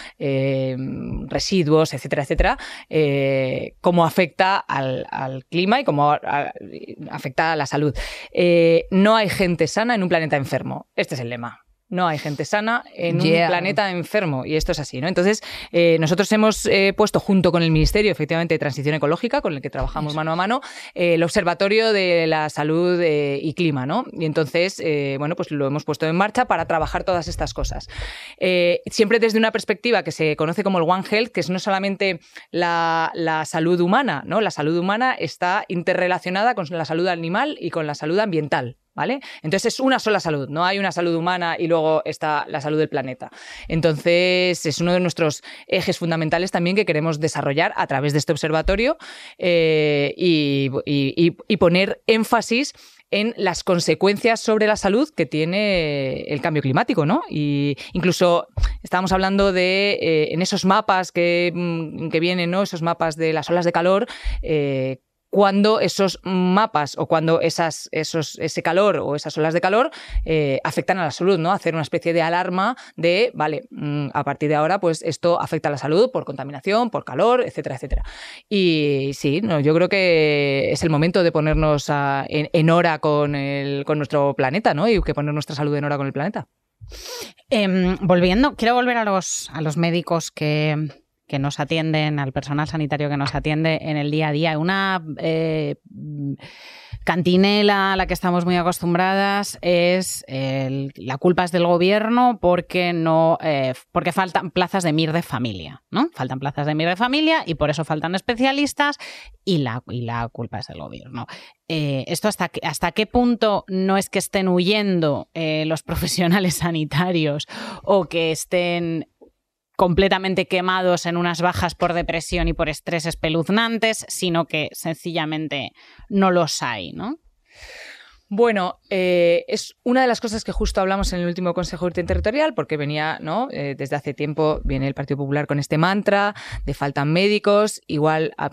residuos, etcétera, etcétera, cómo afecta al, clima y cómo afecta a la salud. Eh, no hay gente sana en un planeta enfermo. Este es el lema no hay gente sana en un planeta enfermo. Y esto es así, ¿no? Entonces, eh, nosotros hemos eh, puesto junto con el Ministerio, efectivamente, de Transición Ecológica, con el que trabajamos mano a mano, eh, el Observatorio de la Salud y Clima, ¿no? Y entonces, bueno, pues lo hemos puesto en marcha para trabajar todas estas cosas. siempre desde una perspectiva que se conoce como el One Health, que es no solamente la, la salud humana, ¿no? La salud humana está interrelacionada con la salud animal y con la salud ambiental. ¿Vale? Entonces es una sola salud, no hay una salud humana y luego está la salud del planeta. Entonces es uno de nuestros ejes fundamentales también que queremos desarrollar a través de este observatorio eh, y, poner énfasis en las consecuencias sobre la salud que tiene el cambio climático, ¿no? Y incluso estábamos hablando de eh, en esos mapas que, mm, que, vienen, ¿no? Esos mapas de las olas de calor. Eh, cuando esos mapas o cuando esas, esos, ese calor o esas olas de calor eh, afectan a la salud, ¿no? Hacer una especie de alarma de, vale, mm, a partir de ahora, pues esto afecta a la salud por contaminación, por calor, etcétera, etcétera. Y sí, no, yo creo que es el momento de ponernos en, hora con, el, con nuestro planeta, ¿no? Y que poner nuestra salud en hora con el planeta. Em, volviendo, quiero volver a los, a los médicos que, que nos atienden, al personal sanitario que nos atiende en el día a día. Una eh, cantinela a la que estamos muy acostumbradas es la culpa es del gobierno porque no eh, porque faltan plazas de MIR de familia, ¿no? Faltan plazas de MIR de familia y por eso faltan especialistas y la, y la culpa es del gobierno. Eh, esto hasta, hasta qué punto no es que estén huyendo los profesionales sanitarios o que estén completamente quemados en unas bajas por depresión y por estrés espeluznantes, sino que sencillamente no los hay, ¿no? Bueno, eh, es una de las cosas que justo hablamos en el último Consejo Interterritorial, porque venía, ¿no? Eh, desde hace tiempo viene el Partido Popular con este mantra de faltan médicos. Igual ah,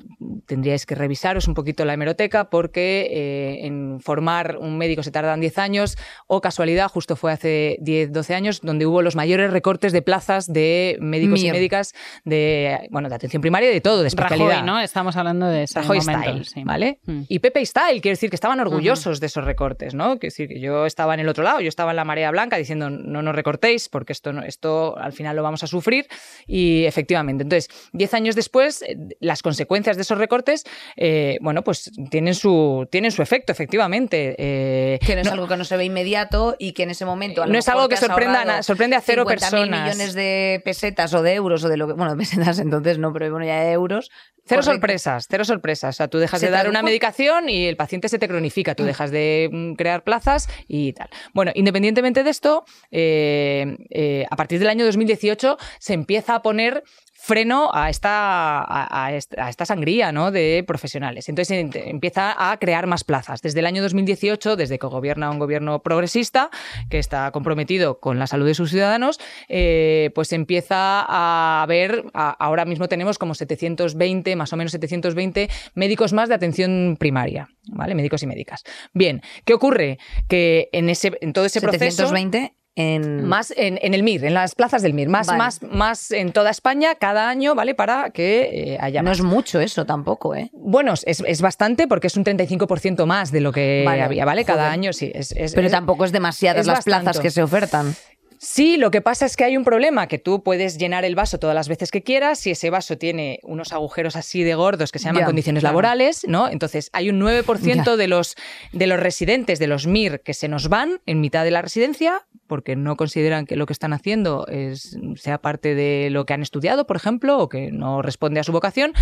tendríais que revisaros un poquito la hemeroteca, porque eh, en formar un médico se tardan 10 años, o casualidad, justo fue hace 10, 12 años, donde hubo los mayores recortes de plazas de médicos y médicas de, bueno, de atención primaria y de todo, de especialidad. Rajoy, ¿no? Estamos hablando de ese Rajoy momento, Style, ¿vale? Mm. Y Pepe Style, quiero decir que estaban orgullosos de esos recortes. ¿No? Que decir, yo estaba en el otro lado, yo estaba en la marea blanca diciendo no nos recortéis porque esto, esto al final lo vamos a sufrir y efectivamente. Entonces, diez años después, eh, las consecuencias de esos recortes, eh, bueno, pues tienen su, tienen su efecto, efectivamente. Eh, que no es algo que no se ve inmediato y que en ese momento... no es algo que sorprenda, sorprende a cero personas. millones de pesetas o de euros o de lo que... Bueno, pesetas entonces no, pero bueno, ya de euros. Cero sorpresas, cero sorpresas. O sea, tú dejas de dar una medicación y el paciente se te cronifica. Tú mm. dejas de crear plazas y tal. Bueno, independientemente de esto, eh, eh, a partir del año 2018 se empieza a poner freno a esta, a, esta sangría ¿no? de profesionales. Entonces empieza a crear más plazas. Desde el año 2018, desde que gobierna un gobierno progresista, que está comprometido con la salud de sus ciudadanos, eh, pues empieza a haber, ahora mismo tenemos como 720, más o menos 720 médicos más de atención primaria, ¿vale? Médicos y médicas. Bien, ¿qué ocurre? Que en, ese, en todo ese proceso... 720 en... Más en, el MIR, en las plazas del MIR, más, más, más en toda España cada año, ¿vale? Para que eh, haya No es mucho eso tampoco, ¿eh? Bueno, es, bastante porque es un 35% más de lo que había, ¿vale? Cada año sí. Es, Pero tampoco es demasiadas las plazas que se ofertan. Sí, lo que pasa es que hay un problema, que tú puedes llenar el vaso todas las veces que quieras, si ese vaso tiene unos agujeros así de gordos que se llaman condiciones laborales, ¿no? Entonces, hay un 9% de los, de los residentes de los MIR que se nos van en mitad de la residencia porque no consideran que lo que están haciendo es, sea parte de lo que han estudiado, por ejemplo, o que no responde a su vocación.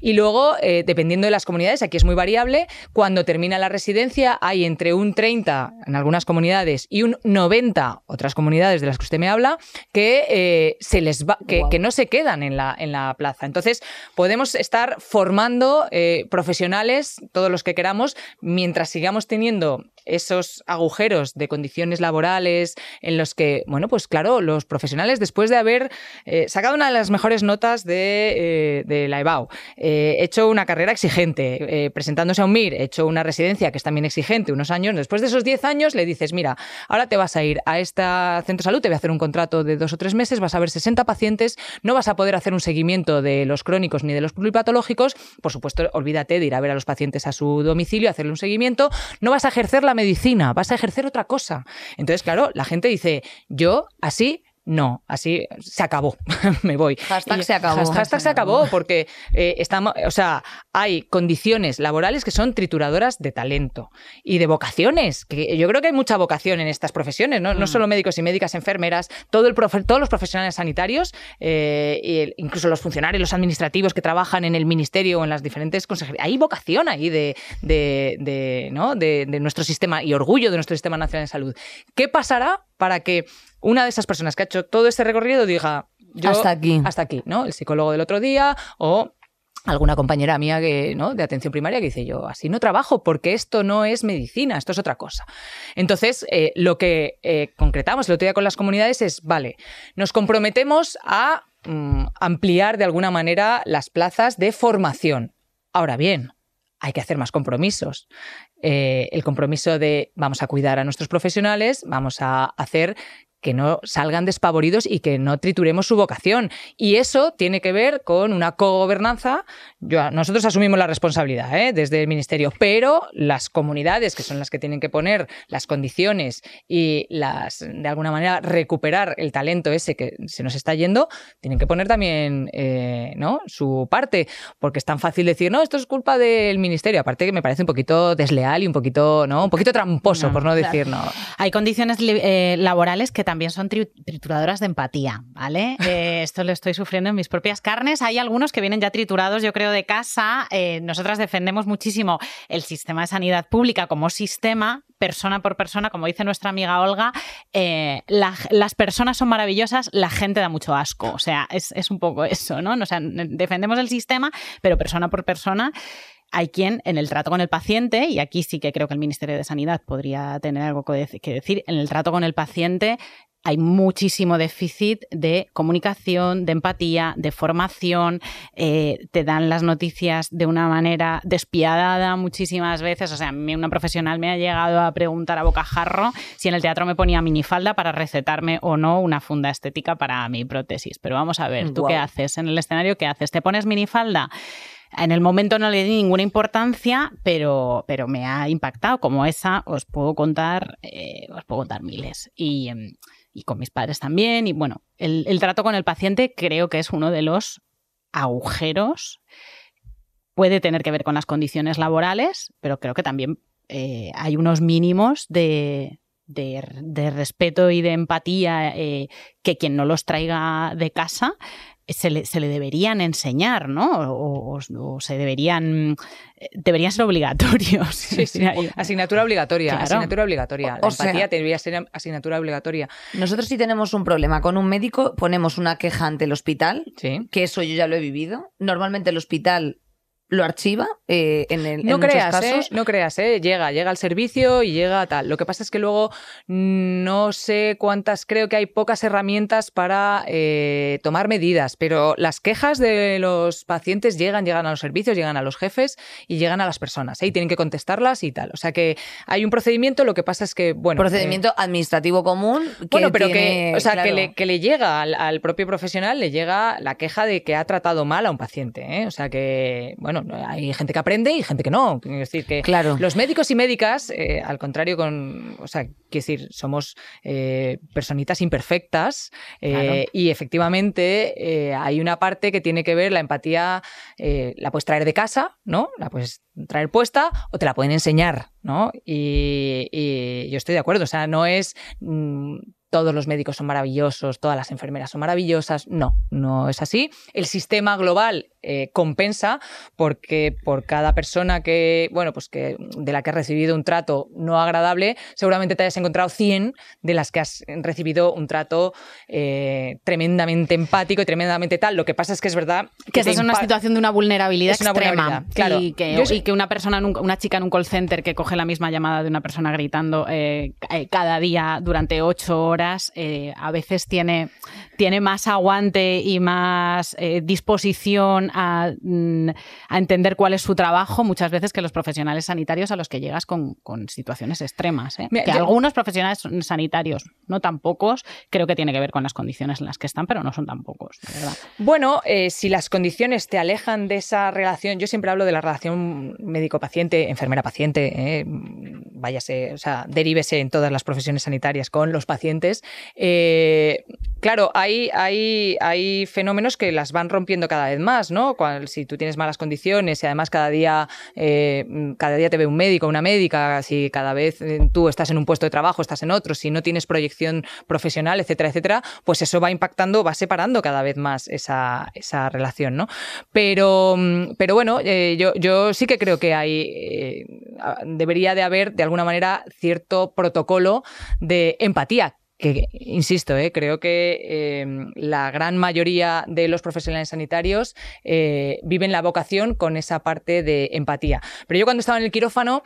Y luego, eh, dependiendo de las comunidades, aquí es muy variable, cuando termina la residencia hay entre un 30 en algunas comunidades y un 90 otras comunidades de las que usted me habla que eh, se les va, que, no se quedan en la, en la plaza. Entonces, podemos estar formando eh, profesionales, todos los que queramos, mientras sigamos teniendo esos agujeros de condiciones laborales en los que, bueno, pues claro, los profesionales, después de haber eh, sacado una de las mejores notas de, eh, la EBAU, eh, hecho una carrera exigente, presentándose a un MIR, hecho una residencia que es también exigente, unos años, después de esos 10 años le dices, mira, ahora te vas a ir a este centro de salud, te voy a hacer un contrato de dos o tres meses, vas a ver 60 pacientes, no vas a poder hacer un seguimiento de los crónicos ni de los pluripatológicos, por supuesto, olvídate de ir a ver a los pacientes a su domicilio, hacerle un seguimiento, no vas a ejercer la medicina, vas a ejercer otra cosa. Entonces, claro, la gente dice, yo así no, así se acabó, me voy. Hashtag se acabó. Hashtag, se acabó porque eh, estamos, o sea, hay condiciones laborales que son trituradoras de talento y de vocaciones, que yo creo que hay mucha vocación en estas profesiones, no, no mm. solo médicos y médicas, enfermeras, todo el todos los profesionales sanitarios, eh, incluso los funcionarios, los administrativos que trabajan en el ministerio o en las diferentes consejerías. Hay vocación ahí de, de, de, ¿no? de nuestro sistema y orgullo de nuestro sistema nacional de salud. ¿Qué pasará para que una de esas personas que ha hecho todo este recorrido diga, yo, hasta aquí. Hasta aquí, ¿no? El psicólogo del otro día o alguna compañera mía que, ¿no? de atención primaria que dice yo, así no trabajo porque esto no es medicina, esto es otra cosa. Entonces, eh, lo que eh, concretamos el otro día con las comunidades es, vale, nos comprometemos a mm, ampliar de alguna manera las plazas de formación. Ahora bien, hay que hacer más compromisos. Eh, el compromiso de vamos a cuidar a nuestros profesionales, vamos a hacer que no salgan despavoridos y que no trituremos su vocación. Y eso tiene que ver con una cogobernanza. nosotros asumimos la responsabilidad ¿eh? desde el Ministerio, pero las comunidades, que son las que tienen que poner las condiciones y las, de alguna manera, recuperar el talento ese que se nos está yendo, tienen que poner también eh, ¿no? su parte, porque es tan fácil decir, no, esto es culpa del Ministerio. Aparte que me parece un poquito desleal y un poquito, ¿no? un poquito tramposo, por no decir no. Hay condiciones eh, laborales que también también son trituradoras de empatía, ¿vale? Eh, esto lo estoy sufriendo en mis propias carnes. Hay algunos que vienen ya triturados, yo creo, de casa. Eh, nosotras defendemos muchísimo el sistema de sanidad pública como sistema, persona por persona, como dice nuestra amiga Olga, eh, las personas son maravillosas, la gente da mucho asco. O sea, es, es un poco eso, ¿no? O sea, defendemos el sistema, pero persona por persona hay quien en el trato con el paciente, y aquí sí que creo que el Ministerio de Sanidad podría tener algo que decir, en el trato con el paciente hay muchísimo déficit de comunicación, de empatía, de formación, eh, te dan las noticias de una manera despiadada muchísimas veces. O sea, a mí una profesional me ha llegado a preguntar a bocajarro si en el teatro me ponía minifalda para recetarme o no una funda estética para mi prótesis. Pero vamos a ver, ¿tú qué haces en el escenario? ¿Qué haces? ¿Te pones minifalda? En el momento no le di ninguna importancia, pero, pero me ha impactado. Como esa, os puedo contar, eh, os puedo contar miles. Y, em, y con mis padres también. Y bueno, el, trato con el paciente creo que es uno de los agujeros. Puede tener que ver con las condiciones laborales, pero creo que también eh, hay unos mínimos de, de, respeto y de empatía eh, que quien no los traiga de casa se le, se le, deberían enseñar, ¿no? O, se deberían, eh, deberían ser obligatorios. Sí, sí. Asignatura obligatoria, asignatura obligatoria. La empatía debería ser asignatura obligatoria. Nosotros si tenemos un problema con un médico, ponemos una queja ante el hospital, que eso yo ya lo he vivido. Normalmente el hospital lo archiva eh, en, el, no creas, muchos ¿eh? casos. no creas, ¿eh? llega, llega al servicio y llega tal. Lo que pasa es que luego no sé cuántas, creo que hay pocas herramientas para eh, tomar medidas, pero las quejas de los pacientes llegan, llegan a los servicios, llegan a los jefes y llegan a las personas, y tienen que contestarlas y tal. O sea que hay un procedimiento, lo que pasa es que, bueno... Procedimiento administrativo común. bueno, pero que, o sea, que, le, que le llega al, al, propio profesional, le llega la queja de que ha tratado mal a un paciente. O sea que, bueno, hay gente que aprende y gente que no. Quiero decir que los médicos y médicas, eh, al contrario, con, o sea, quiero decir, somos eh, personitas imperfectas eh, y efectivamente hay una parte que tiene que ver la empatía, la puedes traer de casa, ¿no? La puedes traer puesta o te la pueden enseñar, ¿no? Y, y yo estoy de acuerdo, o sea, no es mm, todos los médicos son maravillosos, todas las enfermeras son maravillosas. No, no es así. El sistema global eh, compensa porque por cada persona que, bueno, pues que de la que has recibido un trato no agradable, seguramente te hayas encontrado 100 de las que has recibido un trato eh, tremendamente empático y tremendamente tal. Lo que pasa es que es verdad que, es una situación de una vulnerabilidad extrema. claro. Y que, una persona, una chica en un call center que coge la misma llamada de una persona gritando eh, cada día durante ocho horas a veces tiene, tiene más aguante y más disposición mm, a, entender cuál es su trabajo muchas veces que los profesionales sanitarios a los que llegas con, situaciones extremas. ¿eh? que algunos profesionales sanitarios, no tan pocos, creo que tiene que ver con las condiciones en las que están, pero no son tan pocos, Bueno, si las condiciones te alejan de esa relación, yo siempre hablo de la relación médico-paciente, enfermera-paciente, váyase, o sea, derívese en todas las profesiones sanitarias con los pacientes, eh, claro, hay, hay, hay fenómenos que las van rompiendo cada vez más, ¿no? Si tú tienes malas condiciones y además cada día, eh, cada día te ve un médico, una médica, si cada vez eh, tú estás en un puesto de trabajo, estás en otro, si no tienes proyección profesional, etcétera, etcétera, pues eso va impactando, va separando cada vez más esa, esa relación, ¿no? Pero, pero bueno, yo, yo sí que creo que hay, debería de haber de alguna manera cierto protocolo de empatía que, insisto, eh, creo que em, la gran mayoría de los profesionales sanitarios eh, viven la vocación con esa parte de empatía. Pero yo cuando estaba en el quirófano,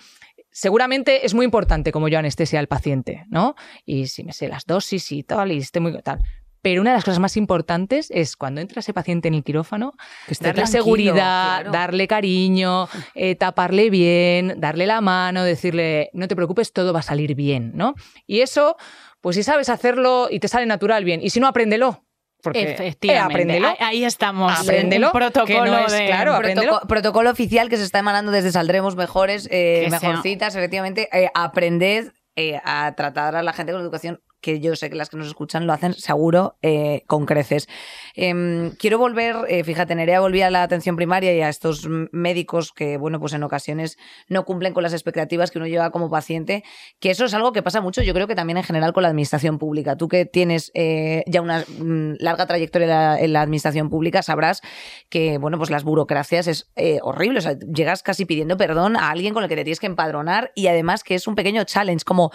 seguramente es muy importante como yo anestesia al paciente, ¿no? Y si me sé las dosis y tal, y esté muy tal. Pero una de las cosas más importantes es cuando entra ese paciente en el quirófano, darle seguridad, darle cariño, eh, taparle bien, darle la mano, decirle, no te preocupes, todo va a salir bien, ¿no? Y eso, pues si sabes hacerlo y te sale natural bien, y si no, apréndelo. Porque, Efectivamente, ahí estamos. Apréndelo. protocolo, claro, protocolo, oficial que se está emanando desde Saldremos Mejores, eh, Mejorcitas, efectivamente. Eh, aprended eh, a tratar a la gente con educación que yo sé que las que nos escuchan lo hacen seguro eh, con creces. Em, quiero volver, eh, fíjate, Nerea volvía a la atención primaria y a estos médicos que, bueno, pues en ocasiones no cumplen con las expectativas que uno lleva como paciente, que eso es algo que pasa mucho, yo creo que también en general con la administración pública. Tú que tienes eh, ya una mm, larga trayectoria en la, administración pública, sabrás que, bueno, pues las burocracias es horrible, o sea, llegas casi pidiendo perdón a alguien con el que te tienes que empadronar y además que es un pequeño challenge, como,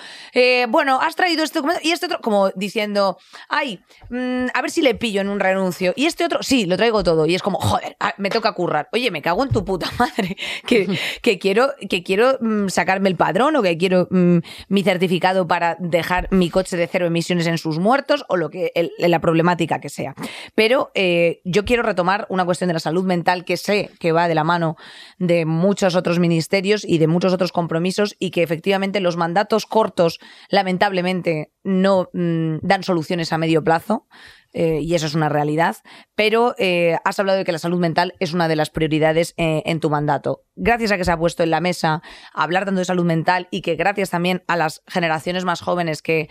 bueno, has traído este documento y este otro, como diciendo, ay, mm, a ver si le pillo en un renuncio. Y este otro, sí, lo traigo todo. Y es como, joder, ah, me toca currar. Oye, me cago en tu puta madre. Que, que quiero, que quiero mm, sacarme el padrón o que quiero mm, mi certificado para dejar mi coche de cero emisiones en sus muertos o lo que la problemática que sea. Pero eh, yo quiero retomar una cuestión de la salud mental que sé que va de la mano de muchos otros ministerios y de muchos otros compromisos y que efectivamente los mandatos cortos, lamentablemente, no mm, dan soluciones a medio plazo. Eh, y eso es una realidad, pero eh, has hablado de que la salud mental es una de las prioridades eh, en tu mandato. Gracias a que se ha puesto en la mesa hablar tanto de salud mental y que gracias también a las generaciones más jóvenes que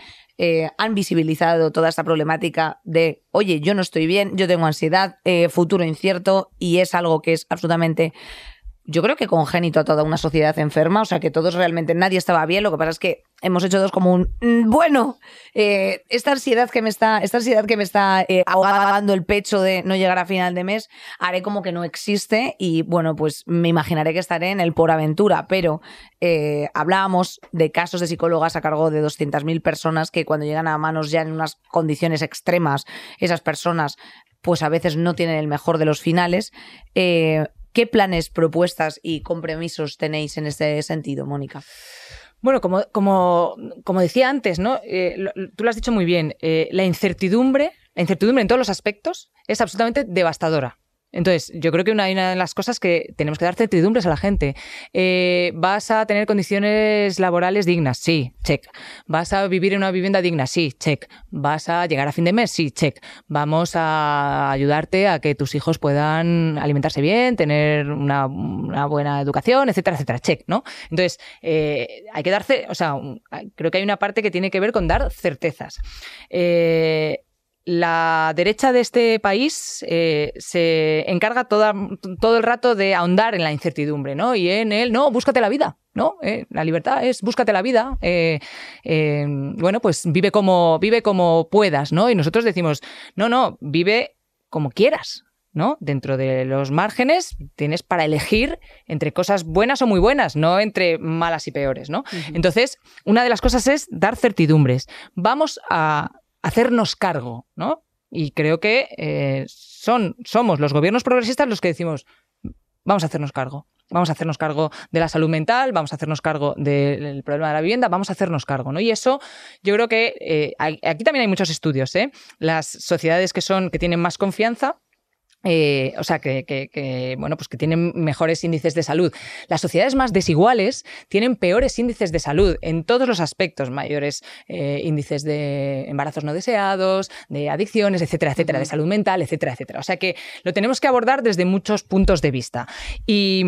han visibilizado toda esta problemática de, oye, yo no estoy bien, yo tengo ansiedad, futuro incierto y es algo que es absolutamente yo creo que congénito a toda una sociedad enferma, o sea que todos realmente, nadie estaba bien, lo que pasa es que hemos hecho dos como un, mm, bueno, eh, esta ansiedad que me está, esta ansiedad que me está eh, ahogando el pecho de no llegar a final de mes, haré como que no existe y bueno, pues me imaginaré que estaré en el por aventura, pero eh, hablábamos de casos de psicólogas a cargo de 200.000 personas que cuando llegan a manos ya en unas condiciones extremas, esas personas pues a veces no tienen el mejor de los finales. ¿Qué planes, propuestas y compromisos tenéis en este sentido, Mónica? Bueno, como, como, como, decía antes, ¿no? Eh, tú lo has dicho muy bien, eh, la incertidumbre, la incertidumbre en todos los aspectos es absolutamente devastadora. Entonces, yo creo que una, de las cosas que tenemos que dar certidumbres a la gente. Eh, ¿Vas a tener condiciones laborales dignas? Sí, check. ¿Vas a vivir en una vivienda digna? Sí, check. ¿Vas a llegar a fin de mes? Sí, check. Vamos a ayudarte a que tus hijos puedan alimentarse bien, tener una, buena educación, etcétera, etcétera. Check, ¿no? Entonces, eh, hay que darse, o sea, creo que hay una parte que tiene que ver con dar certezas. Eh, la derecha de este país eh, se encarga todo el rato de ahondar en la incertidumbre, ¿no? Y en el, no, búscate la vida, ¿no? Eh, la libertad es búscate la vida. Eh, bueno, pues vive como, vive como puedas, ¿no? Y nosotros decimos, no, no, vive como quieras, ¿no? Dentro de los márgenes tienes para elegir entre cosas buenas o muy buenas, no entre malas y peores, ¿no? Entonces, una de las cosas es dar certidumbres. Vamos a hacernos cargo, ¿no? Y creo que eh, son, somos los gobiernos progresistas los que decimos, vamos a hacernos cargo. Vamos a hacernos cargo de la salud mental, vamos a hacernos cargo del problema de la vivienda, vamos a hacernos cargo, ¿no? Y eso, yo creo que eh, aquí también hay muchos estudios, ¿eh? Las sociedades que son, que tienen más confianza, eh, o sea, que, bueno, pues que tienen mejores índices de salud. Las sociedades más desiguales tienen peores índices de salud en todos los aspectos, mayores eh, índices de embarazos no deseados, de adicciones, etcétera, etcétera, de salud mental, etcétera, etcétera. O sea que lo tenemos que abordar desde muchos puntos de vista. Y,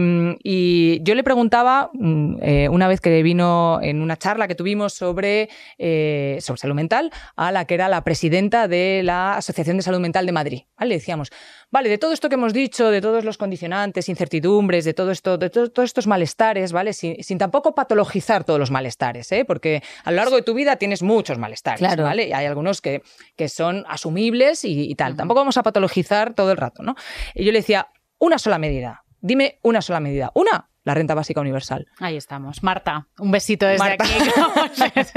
yo le preguntaba, mm, eh, una vez que vino en una charla que tuvimos sobre, sobre salud mental, a la que era la presidenta de la Asociación de Salud Mental de Madrid. Le decíamos, Vale, de todo esto que hemos dicho, de todos los condicionantes, incertidumbres, de todo esto, de todos estos malestares, ¿vale? Sin, tampoco patologizar todos los malestares, ¿eh? Porque a lo largo de tu vida tienes muchos malestares, ¿vale? Y hay algunos que, que son asumibles y, tal. Tampoco vamos a patologizar todo el rato, ¿no? Y yo le decía, una sola medida. Dime una sola medida. Una, la renta básica universal. Ahí estamos. Marta, un besito desde aquí.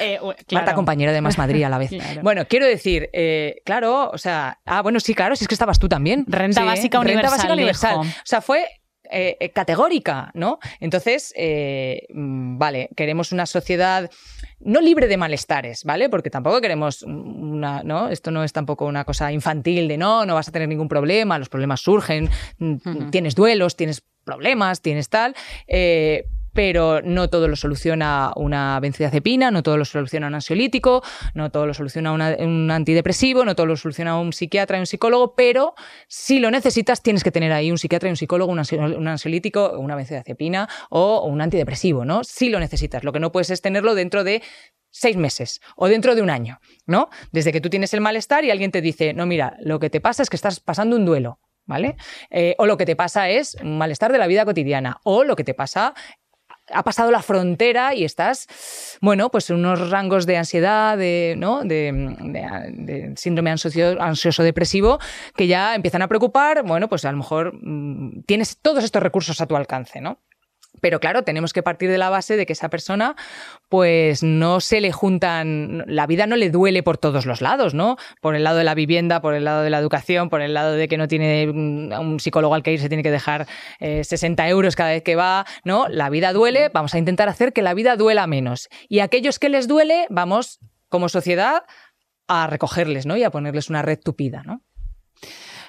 Eh, Marta, compañera de Más Madrid a la vez. Bueno, quiero decir, eh, claro, o sea, ah, bueno, sí, claro, si es que estabas tú también. Renta básica universal. Renta básica universal. O sea, fue eh, categórica, ¿no? Entonces, mm, vale, queremos una sociedad no libre de malestares, ¿vale? Porque tampoco queremos una, ¿no? Esto no es tampoco una cosa infantil de no, no vas a tener ningún problema, los problemas surgen, mm, tienes duelos, tienes problemas, tienes tal, eh, pero no todo lo soluciona una benzodiazepina, no todo lo soluciona un ansiolítico, no todo lo soluciona un antidepresivo, no todo lo soluciona un psiquiatra y un psicólogo, pero si lo necesitas tienes que tener ahí un psiquiatra y un psicólogo, un ansiolítico, una benzodiazepina o un antidepresivo, ¿no? Si lo necesitas, lo que no puedes es tenerlo dentro de seis meses o dentro de un año, ¿no? Desde que tú tienes el malestar y alguien te dice, no, mira, lo que te pasa es que estás pasando un duelo. ¿Vale? Eh, o lo que te pasa es malestar de la vida cotidiana, o lo que te pasa ha pasado la frontera y estás, bueno, pues en unos rangos de ansiedad, de, ¿no? de, síndrome ansioso, depresivo, que ya empiezan a preocupar, bueno, pues a lo mejor mm, tienes todos estos recursos a tu alcance, ¿no? Pero claro, tenemos que partir de la base de que esa persona, pues no se le juntan, la vida no le duele por todos los lados, ¿no? Por el lado de la vivienda, por el lado de la educación, por el lado de que no tiene un psicólogo al que ir, se tiene que dejar 60 eh, euros cada vez que va, ¿no? La vida duele, vamos a intentar hacer que la vida duela menos. Y a aquellos que les duele, vamos, como sociedad, a recogerles, ¿no? Y a ponerles una red tupida, ¿no?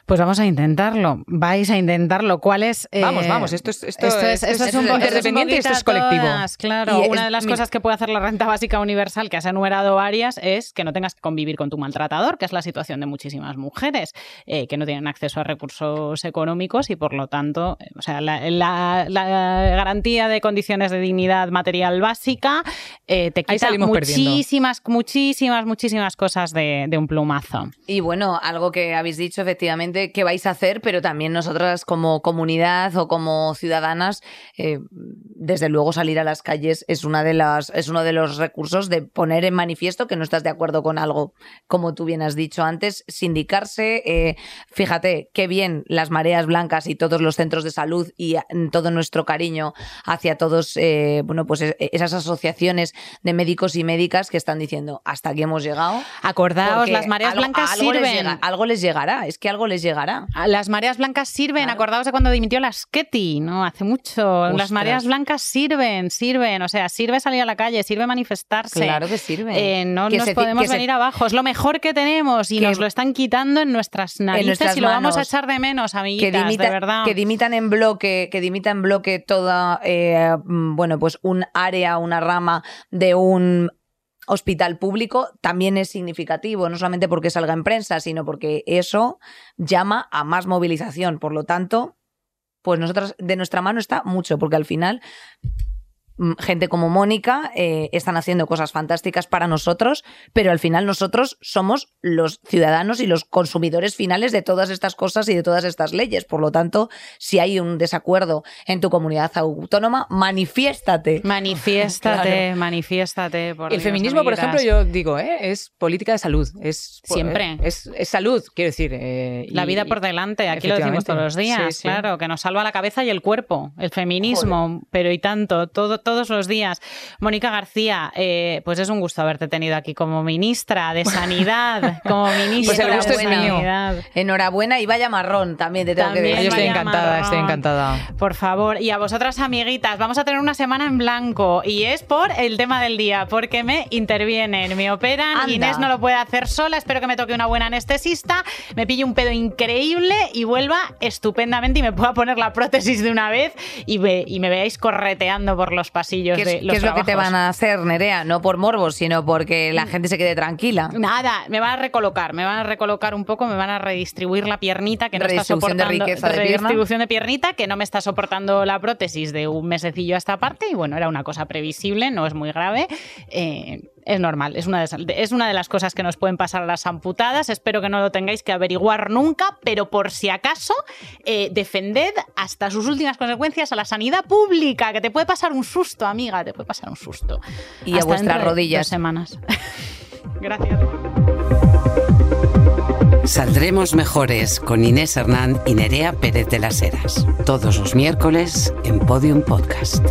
Pues vamos a intentarlo. Vais a intentarlo. ¿Cuál es? vamos, eh, vamos. Esto es, esto, es, un interdependiente y esto es colectivo. claro. Una de las cosas que puede hacer la renta básica universal, que has enumerado varias, es que no tengas que convivir con tu maltratador, que es la situación de muchísimas mujeres eh, que no tienen acceso a recursos económicos y por lo tanto, eh, o sea, la, garantía de condiciones de dignidad material básica te quita muchísimas, muchísimas, muchísimas cosas de un plumazo. Y bueno, algo que habéis dicho efectivamente qué vais a hacer, pero también nosotras como comunidad o como ciudadanas, eh, desde luego salir a las calles es, una de las, es uno de los recursos de poner en manifiesto que no estás de acuerdo con algo, como tú bien has dicho antes, sindicarse. Eh, fíjate qué bien las mareas blancas y todos los centros de salud y todo nuestro cariño hacia todos, eh, bueno, pues esas asociaciones de médicos y médicas que están diciendo hasta aquí hemos llegado. Acordaos, las mareas blancas sirven. algo les llegará, es que algo les llegará llegará. Las mareas blancas sirven, acordaos de cuando dimitió la Sketty, ¿no? Hace mucho. Las mareas blancas sirven, sirven, o sea, sirve salir a la calle, sirve manifestarse. Claro que sirve. Eh, no nos podemos venir abajo, es lo mejor que tenemos y nos lo están quitando en nuestras narices y lo vamos a echar de menos, amiguitas, que de verdad. Que dimitan en bloque, que dimita en bloque toda, eh, mm, bueno, pues un área, una rama de un hospital público también es significativo, no solamente porque salga en prensa, sino porque eso llama a más movilización. Por lo tanto, pues nosotros de nuestra mano está mucho, porque al final gente como Mónica eh, están haciendo cosas fantásticas para nosotros, pero al final nosotros somos los ciudadanos y los consumidores finales de todas estas cosas y de todas estas leyes. Por lo tanto, si hay un desacuerdo en tu comunidad autónoma, manifiéstate. Manifiéstate, manifiéstate. el feminismo, por ejemplo, yo digo, ¿eh? es política de salud. Es, Siempre. Es, salud, quiero decir. Eh, la vida por delante, aquí lo decimos todos los días, claro, que nos salva la cabeza y el cuerpo, el feminismo, pero y tanto, todo todos los días. Mónica García, eh, pues es un gusto haberte tenido aquí como ministra de Sanidad, como ministra pues el de Sanidad. Enhorabuena y vaya marrón también te tengo que decir. Yo estoy encantada, estoy encantada. Por favor, y a vosotras amiguitas, vamos a tener una semana en blanco y es por el tema del día, porque me intervienen, me operan, Inés no lo puede hacer sola, espero que me toque una buena anestesista, me pille un pedo increíble y vuelva estupendamente y me pueda poner la prótesis de una vez y, y me veáis correteando por los pasillos ¿Qué es, de los ¿Qué es lo que te van a hacer, Nerea? No por morbos, sino porque la gente se quede tranquila. Nada, me van a recolocar, me van a recolocar un poco, me van a redistribuir la piernita que no está soportando. De riqueza de redistribución de piernita que no me está soportando la prótesis de un mesecillo a esta parte y bueno, era una cosa previsible, no es muy grave. Eh, es normal, es una, de, es una de las cosas que nos pueden pasar a las amputadas. Espero que no lo tengáis que averiguar nunca, pero por si acaso, eh, defended hasta sus últimas consecuencias a la sanidad pública, que te puede pasar un susto, amiga, te puede pasar un susto. Y a vuestras rodillas. semanas. Gracias. Saldremos mejores con Inés Hernán y Nerea Pérez de las Heras. Todos los miércoles en Podium Podcast.